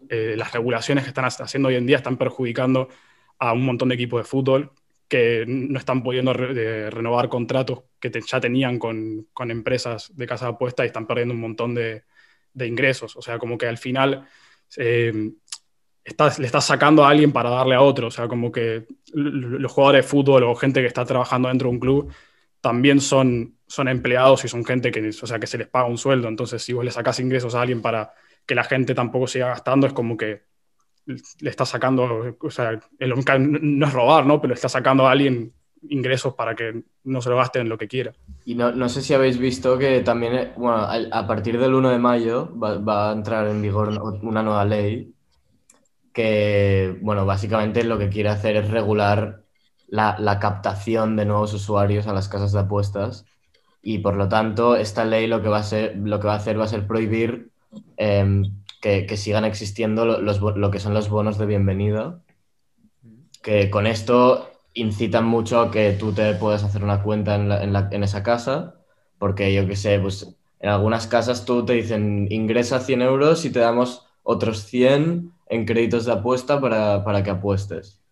eh, las regulaciones que están ha- haciendo hoy en día están perjudicando a un montón de equipos de fútbol que no están pudiendo de renovar contratos que ya tenían con, con empresas de casa de apuestas y están perdiendo un montón de, de ingresos. O sea, como que al final eh, le estás sacando a alguien para darle a otro. O sea, como que los jugadores de fútbol o gente que está trabajando dentro de un club también son, son empleados y son gente que, o sea, que se les paga un sueldo. Entonces, si vos le sacás ingresos a alguien para que la gente tampoco siga gastando, es como que le está sacando, o sea, el- no es robar, ¿no? Pero está sacando a alguien ingresos para que no se lo gaste en lo que quiera. Y no, no sé si habéis visto que también, eh, bueno, a partir del 1 de mayo va, va a entrar en vigor una nueva ley que, bueno, básicamente lo que quiere hacer es regular la, la captación de nuevos usuarios a las casas de apuestas. Y por lo tanto esta ley lo que va a, ser, lo que va a hacer va a ser prohibir em, que, que sigan existiendo lo- los, lo que son los bonos de bienvenida, que con esto incitan mucho a que tú te puedas hacer una cuenta en, la- en la- en esa casa, porque yo qué sé, pues en algunas casas tú te dicen ingresa 100 euros y te damos otros 100 en créditos de apuesta para, para que apuestes.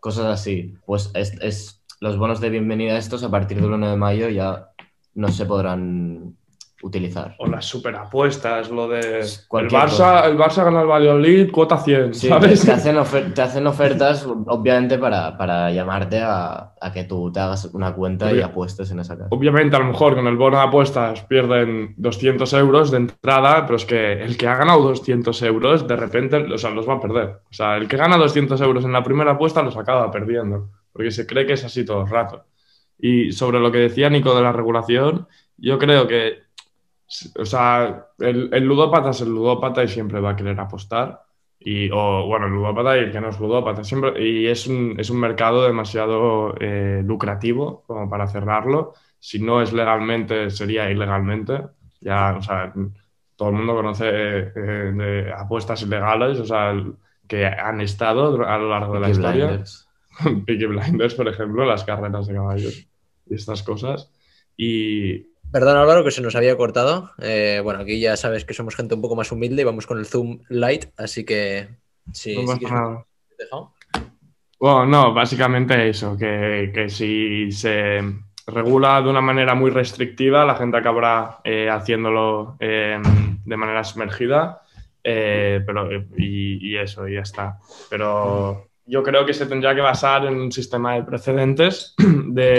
Cosas así. Pues es, es- los bonos de bienvenida estos a partir del 1 de mayo ya no se podrán utilizar. O las superapuestas, lo de. El Barça, cosa. el Barça gana el Valladolid, cuota 100, Sí, ¿sabes? te, hacen te hacen ofertas, obviamente, para, para llamarte a, a que tú te hagas una cuenta y apuestes en esa casa. Obviamente, a lo mejor con el bono de apuestas pierden 200 euros de entrada, pero es que el que ha ganado 200 euros, de repente, o sea, los va a perder. O sea, el que gana 200 euros en la primera apuesta los acaba perdiendo, porque se cree que es así todo el rato. Y sobre lo que decía Nico de la regulación, yo creo que, o sea, el, el ludópata es el ludópata y siempre va a querer apostar. Y, o, bueno, el ludópata y el que no es ludópata. Siempre, y es un, es un mercado demasiado eh, lucrativo como para cerrarlo. Si no es legalmente, sería ilegalmente. Ya, o sea, todo el mundo conoce eh, de apuestas ilegales, o sea, el- que han estado a lo largo de la Peaky historia. Blinders. Peaky Blinders, por ejemplo, las carreras de caballos y estas cosas. Y Perdón Álvaro que se nos había cortado. Eh, bueno, aquí ya sabes que somos gente un poco más humilde y vamos con el Zoom Lite, así que sí, no sí que-. Bueno, no, básicamente eso, que, que si se regula de una manera muy restrictiva, la gente acabará eh, haciéndolo eh, de manera sumergida, eh, pero, y, y eso, y ya está. Pero yo creo que se tendría que basar en un sistema de precedentes de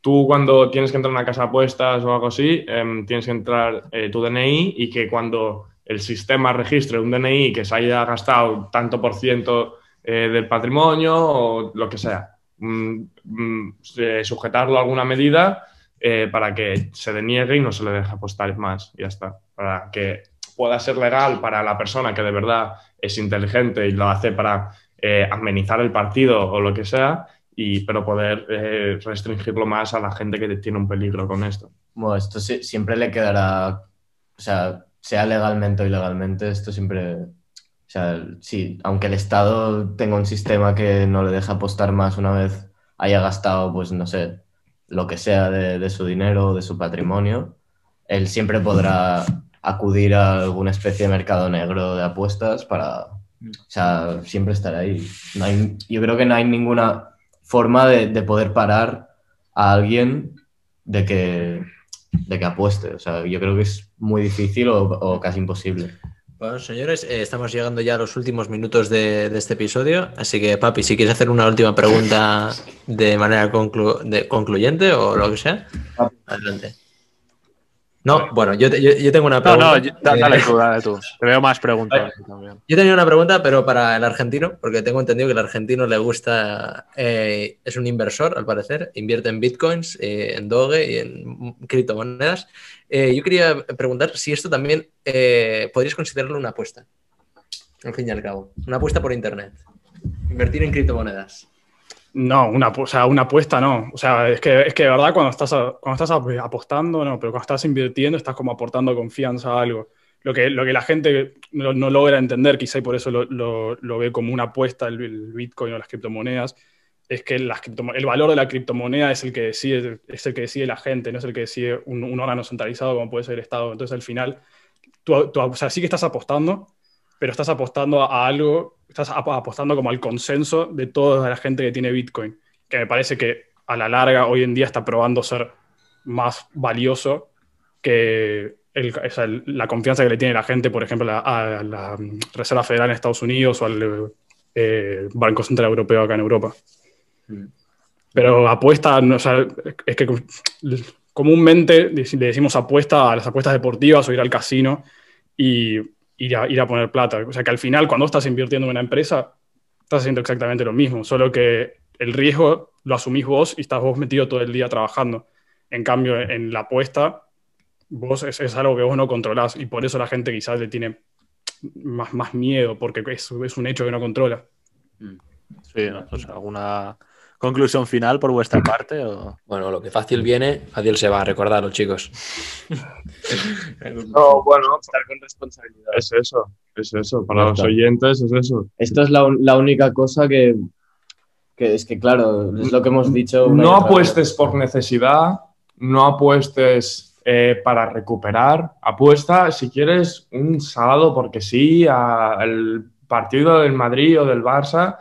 tú cuando tienes que entrar a una casa de apuestas o algo así, em, tienes que entrar eh, tu DNI y que cuando el sistema registre un DNI que se haya gastado tanto por ciento eh, del patrimonio o lo que sea, mm, mm, sujetarlo a alguna medida eh, para que se deniegue y no se le deje apostar más, ya está, para que pueda ser legal para la persona que de verdad es inteligente y lo hace para eh, amenizar el partido o lo que sea, y, pero poder eh, restringirlo más a la gente que tiene un peligro con esto. Bueno, esto siempre le quedará, o sea, sea legalmente o ilegalmente, esto siempre, o sea, sí, aunque el Estado tenga un sistema que no le deja apostar más una vez haya gastado, pues no sé, lo que sea de, de su dinero o de su patrimonio, él siempre podrá acudir a alguna especie de mercado negro de apuestas para, o sea, siempre estar ahí. No hay, yo creo que no hay ninguna forma de, de poder parar a alguien de que, de que apueste. O sea, yo creo que es muy difícil o, o casi imposible. Bueno, señores, eh, estamos llegando ya a los últimos minutos de, de este episodio, así que, papi, si quieres hacer una última pregunta de manera conclu- de- concluyente o lo que sea, adelante. No, bueno, yo, yo, yo tengo una No, pregunta. no, yo- Eh, dale tú, dale tú. Te veo más preguntas también. Yo tenía una pregunta, pero para el argentino, porque tengo entendido que el argentino le gusta, eh, es un inversor, al parecer, invierte en bitcoins, eh, en Doge y en criptomonedas. Eh, yo quería preguntar si esto también podrías considerarlo una apuesta, al fin y al cabo. Una apuesta por internet. Invertir en criptomonedas. No, una, o sea, una apuesta no. O sea, es que, es que de verdad cuando estás, cuando estás ap- apostando, no, pero cuando estás invirtiendo estás como aportando confianza a algo. Lo que, lo que la gente no, logra entender, quizá y por eso lo, lo- ve como una apuesta el, Bitcoin o las criptomonedas, es que el valor de la criptomoneda es el que decide, es el que decide la gente, no es el que decide un, un órgano centralizado como puede ser el Estado. Entonces al final, tú, tú- o sea, sí que estás apostando, pero estás apostando a algo, estás ap- apostando como al consenso de toda la gente que tiene Bitcoin, que me parece que a la larga hoy en día está probando ser más valioso que el- o sea, el- la confianza que le tiene la gente, por ejemplo, a, a la mm, Reserva Federal en Estados Unidos o al eh, Banco Central Europeo acá en Europa. Pero apuesta, o sea, es que comúnmente le decimos apuesta a las apuestas deportivas o ir al casino y ir a, ir a poner plata. O sea que al final, cuando estás invirtiendo en una empresa, estás haciendo exactamente lo mismo, solo que el riesgo lo asumís vos y estás vos metido todo el día trabajando. En cambio, en la apuesta, vos es, es algo que vos no controlás y por eso la gente quizás le tiene más, más miedo, porque es, es un hecho que no controla. Sí, ¿no? O sea, ¿alguna conclusión final por vuestra parte? O... Bueno, lo que fácil viene, fácil se va, recordadlo, chicos. No, bueno, Estar con responsabilidad. es eso, es eso. Para los oyentes es eso. Esto es la, la única cosa que, que es que, claro, es lo que hemos dicho. No vez. apuestes por necesidad, no apuestes eh, para recuperar. Apuesta, si quieres, un sábado porque sí, al partido del Madrid o del Barça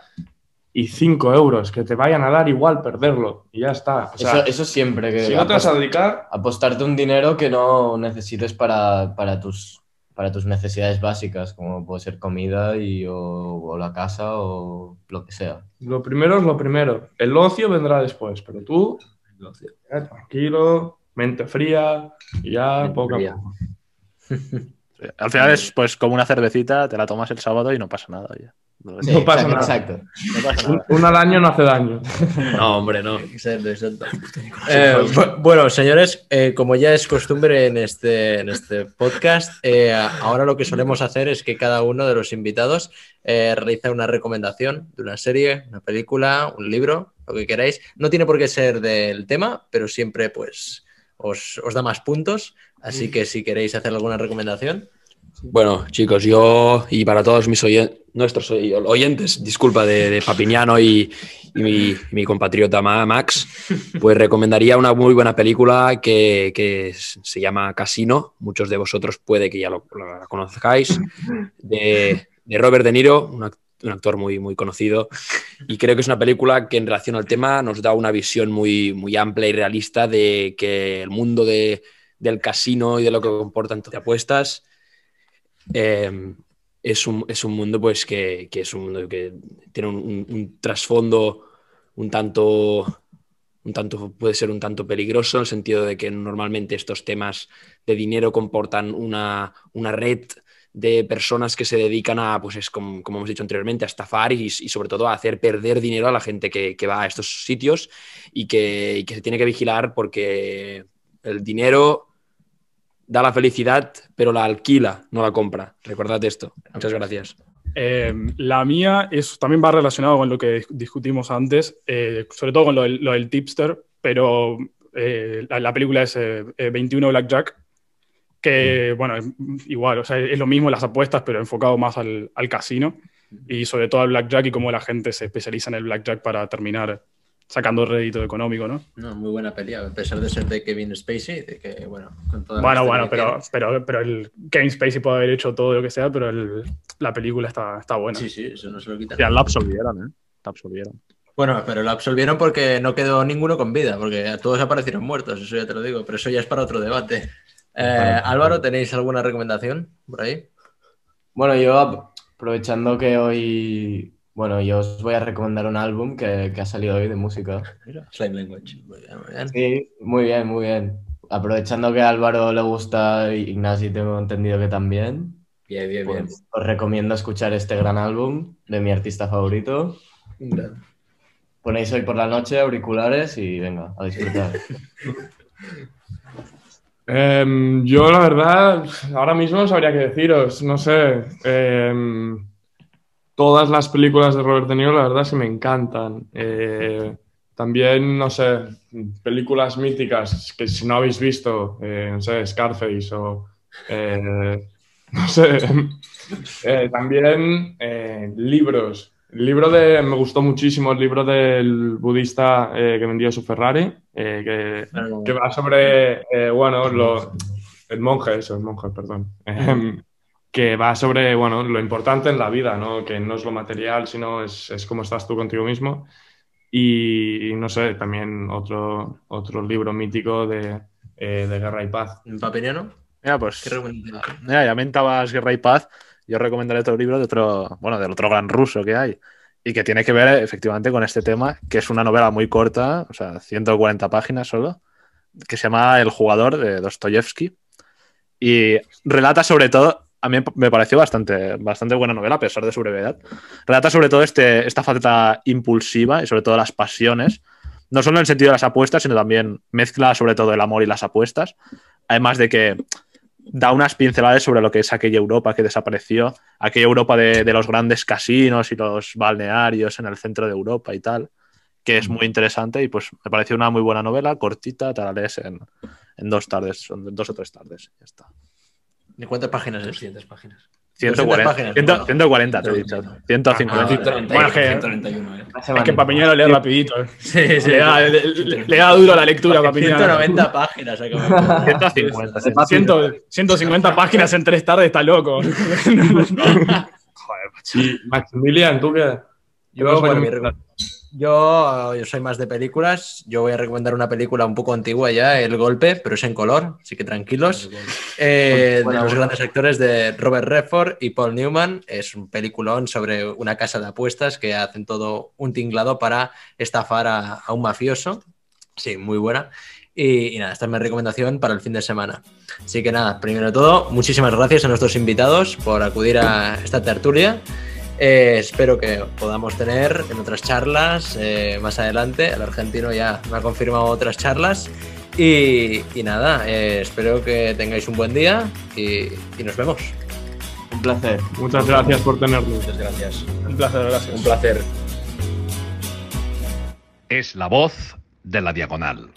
y 5 euros, que te vayan a dar igual perderlo y ya está. O sea, Eso, eso siempre. Que si no te vas a dedicar, apostarte un dinero que no necesites para, para tus, para tus necesidades básicas, como puede ser comida y, o, o la casa o lo que sea. lo primero es lo primero. El ocio vendrá después, pero tú, ya tranquilo, mente fría y ya Mente poco fría. a poco. Sí. Al final es pues como una cervecita, te la tomas el sábado y no pasa nada. oye. No, No pasa nada. Exacto. no pasa Un, nada. un al año no hace daño. No, hombre, no. Exacto, exacto. Eh, bu- bueno, señores, eh, como ya es costumbre en este, en este podcast, eh, ahora lo que solemos hacer es que cada uno de los invitados eh, realiza una recomendación de una serie, una película, un libro, lo que queráis. No tiene por qué ser del tema, pero siempre pues os, os da más puntos. Así que si queréis hacer alguna recomendación. Bueno, chicos, yo y para todos mis oyen- nuestros oy- oyentes, disculpa, de, de Papiñano y, y mi, mi compatriota Ma- Max, pues recomendaría una muy buena película que, que se llama Casino. Muchos de vosotros puede que ya lo, lo- la conozcáis. De, de Robert De Niro, un, act- un actor muy, muy conocido. Y creo que es una película que en relación al tema nos da una visión muy, muy amplia y realista de que el mundo de- del casino y de lo que comportan de apuestas eh, es, un, es un mundo pues que, que es un mundo que tiene un, trasfondo un tanto un tanto puede ser un tanto peligroso en el sentido de que normalmente estos temas de dinero comportan una, una red de personas que se dedican a, pues es como, como hemos dicho anteriormente, a estafar y, sobre todo a hacer perder dinero a la gente que, que va a estos sitios y que, y que se tiene que vigilar porque el dinero da la felicidad, pero la alquila, no la compra. Recordad esto. Muchas gracias. Eh, la mía es, también va relacionado con lo que dis- discutimos antes, eh, sobre todo con lo del, lo del tipster, pero eh, la, la película es eh, eh, 21 Blackjack, que, bueno, es igual, o sea, es lo mismo las apuestas, pero enfocado más al, al casino y sobre todo al blackjack y cómo la gente se especializa en el blackjack para terminar sacando rédito económico, ¿no? No, muy buena peli, a pesar de ser de Kevin Spacey, de que, bueno, con toda la Bueno, bueno, pero, pero, pero el Kevin Spacey puede haber hecho todo lo que sea, pero el- la película está, está buena. Sí, sí, eso no se lo quitan. Ya la absolvieron, ¿eh? La absolvieron. Bueno, pero lo absolvieron porque no quedó ninguno con vida, porque todos aparecieron muertos, eso ya te lo digo, pero eso ya es para otro debate. Eh, Álvaro, ¿tenéis alguna recomendación por ahí? Bueno, yo ap- aprovechando que hoy, bueno, yo os voy a recomendar un álbum que, que ha salido hoy de música. Slime Language. Muy bien, muy bien. Sí, muy bien, muy bien. Aprovechando que a Álvaro le gusta y Ignasi tengo entendido que también, Bien, bien, bien. pues os recomiendo escuchar este gran álbum de mi artista favorito. Ponéis hoy por la noche auriculares y venga, a disfrutar. Em, yo, la verdad, ahora mismo no sabría qué deciros. No sé. em, todas las películas de Robert De Niro, la verdad, sí me encantan. Eh, también, no sé, películas míticas que si no habéis visto, eh, no sé, Scarface o. eh, no sé. Eh, también libros. El libro de. Me gustó muchísimo el libro del budista que vendió su Ferrari. que que va sobre, bueno, lo- el monje, eso, el monje, perdón. Que va sobre, bueno, lo importante en la vida, ¿no? Que no es lo material, sino es, es cómo estás tú contigo mismo. Y, no sé, también otro, otro libro mítico de, eh, de Guerra y Paz. Papiniano, Mira, pues. ¿qué? Mira, ya mentabas Guerra y Paz. Yo recomendaré otro libro de otro, bueno, del otro gran ruso que hay. Y que tiene que ver efectivamente con este tema, que es una novela muy corta, o sea, 140 páginas solo, que se llama El jugador de Dostoyevsky. Y relata sobre todo, a mí me pareció bastante, bastante buena novela, a pesar de su brevedad. Relata sobre todo este, esta faceta impulsiva y sobre todo las pasiones, no solo en el sentido de las apuestas, sino también mezcla sobre todo el amor y las apuestas. Además de que da unas pinceladas sobre lo que es aquella Europa que desapareció, aquella Europa de, los grandes casinos y los balnearios en el centro de Europa y tal, que es muy interesante y pues me pareció una muy buena novela, cortita, te la en dos tardes, son dos o tres tardes, ya está. ¿De cuántas páginas es? 200 páginas. 140, páginas, 100 bueno. 140 te he dicho, 150. Ah. Bueno, es que- 191, ¿eh? Es que Papiñano lee rapidito. eh. Sí, sí. Le da, le, le- da duro a la lectura, Papiñano. 190 páginas. acabo de- 150. sí. 100 150 páginas en tres tardes, está loco. Y Maximilian, ¿tú qué? Yo, bueno, bueno, mi reco- yo, yo soy más de películas. Yo voy a recomendar una película un poco antigua ya, El Golpe, pero es en color, así que tranquilos. Eh, de los grandes actores de Robert Redford y Paul Newman. Es un peliculón sobre una casa de apuestas que hacen todo un tinglado para estafar a, a un mafioso. Sí, muy buena. Y, y nada, esta es mi recomendación para el fin de semana. Así que nada, primero de todo, muchísimas gracias a nuestros invitados por acudir a esta tertulia. Eh, espero que podamos tener en otras charlas eh, más adelante. El argentino ya me ha confirmado otras charlas. Y, y nada, eh, espero que tengáis un buen día y, y nos vemos. Un placer. Muchas gracias por tenernos. Muchas gracias. Un placer, gracias. Un placer. Es la voz de la diagonal.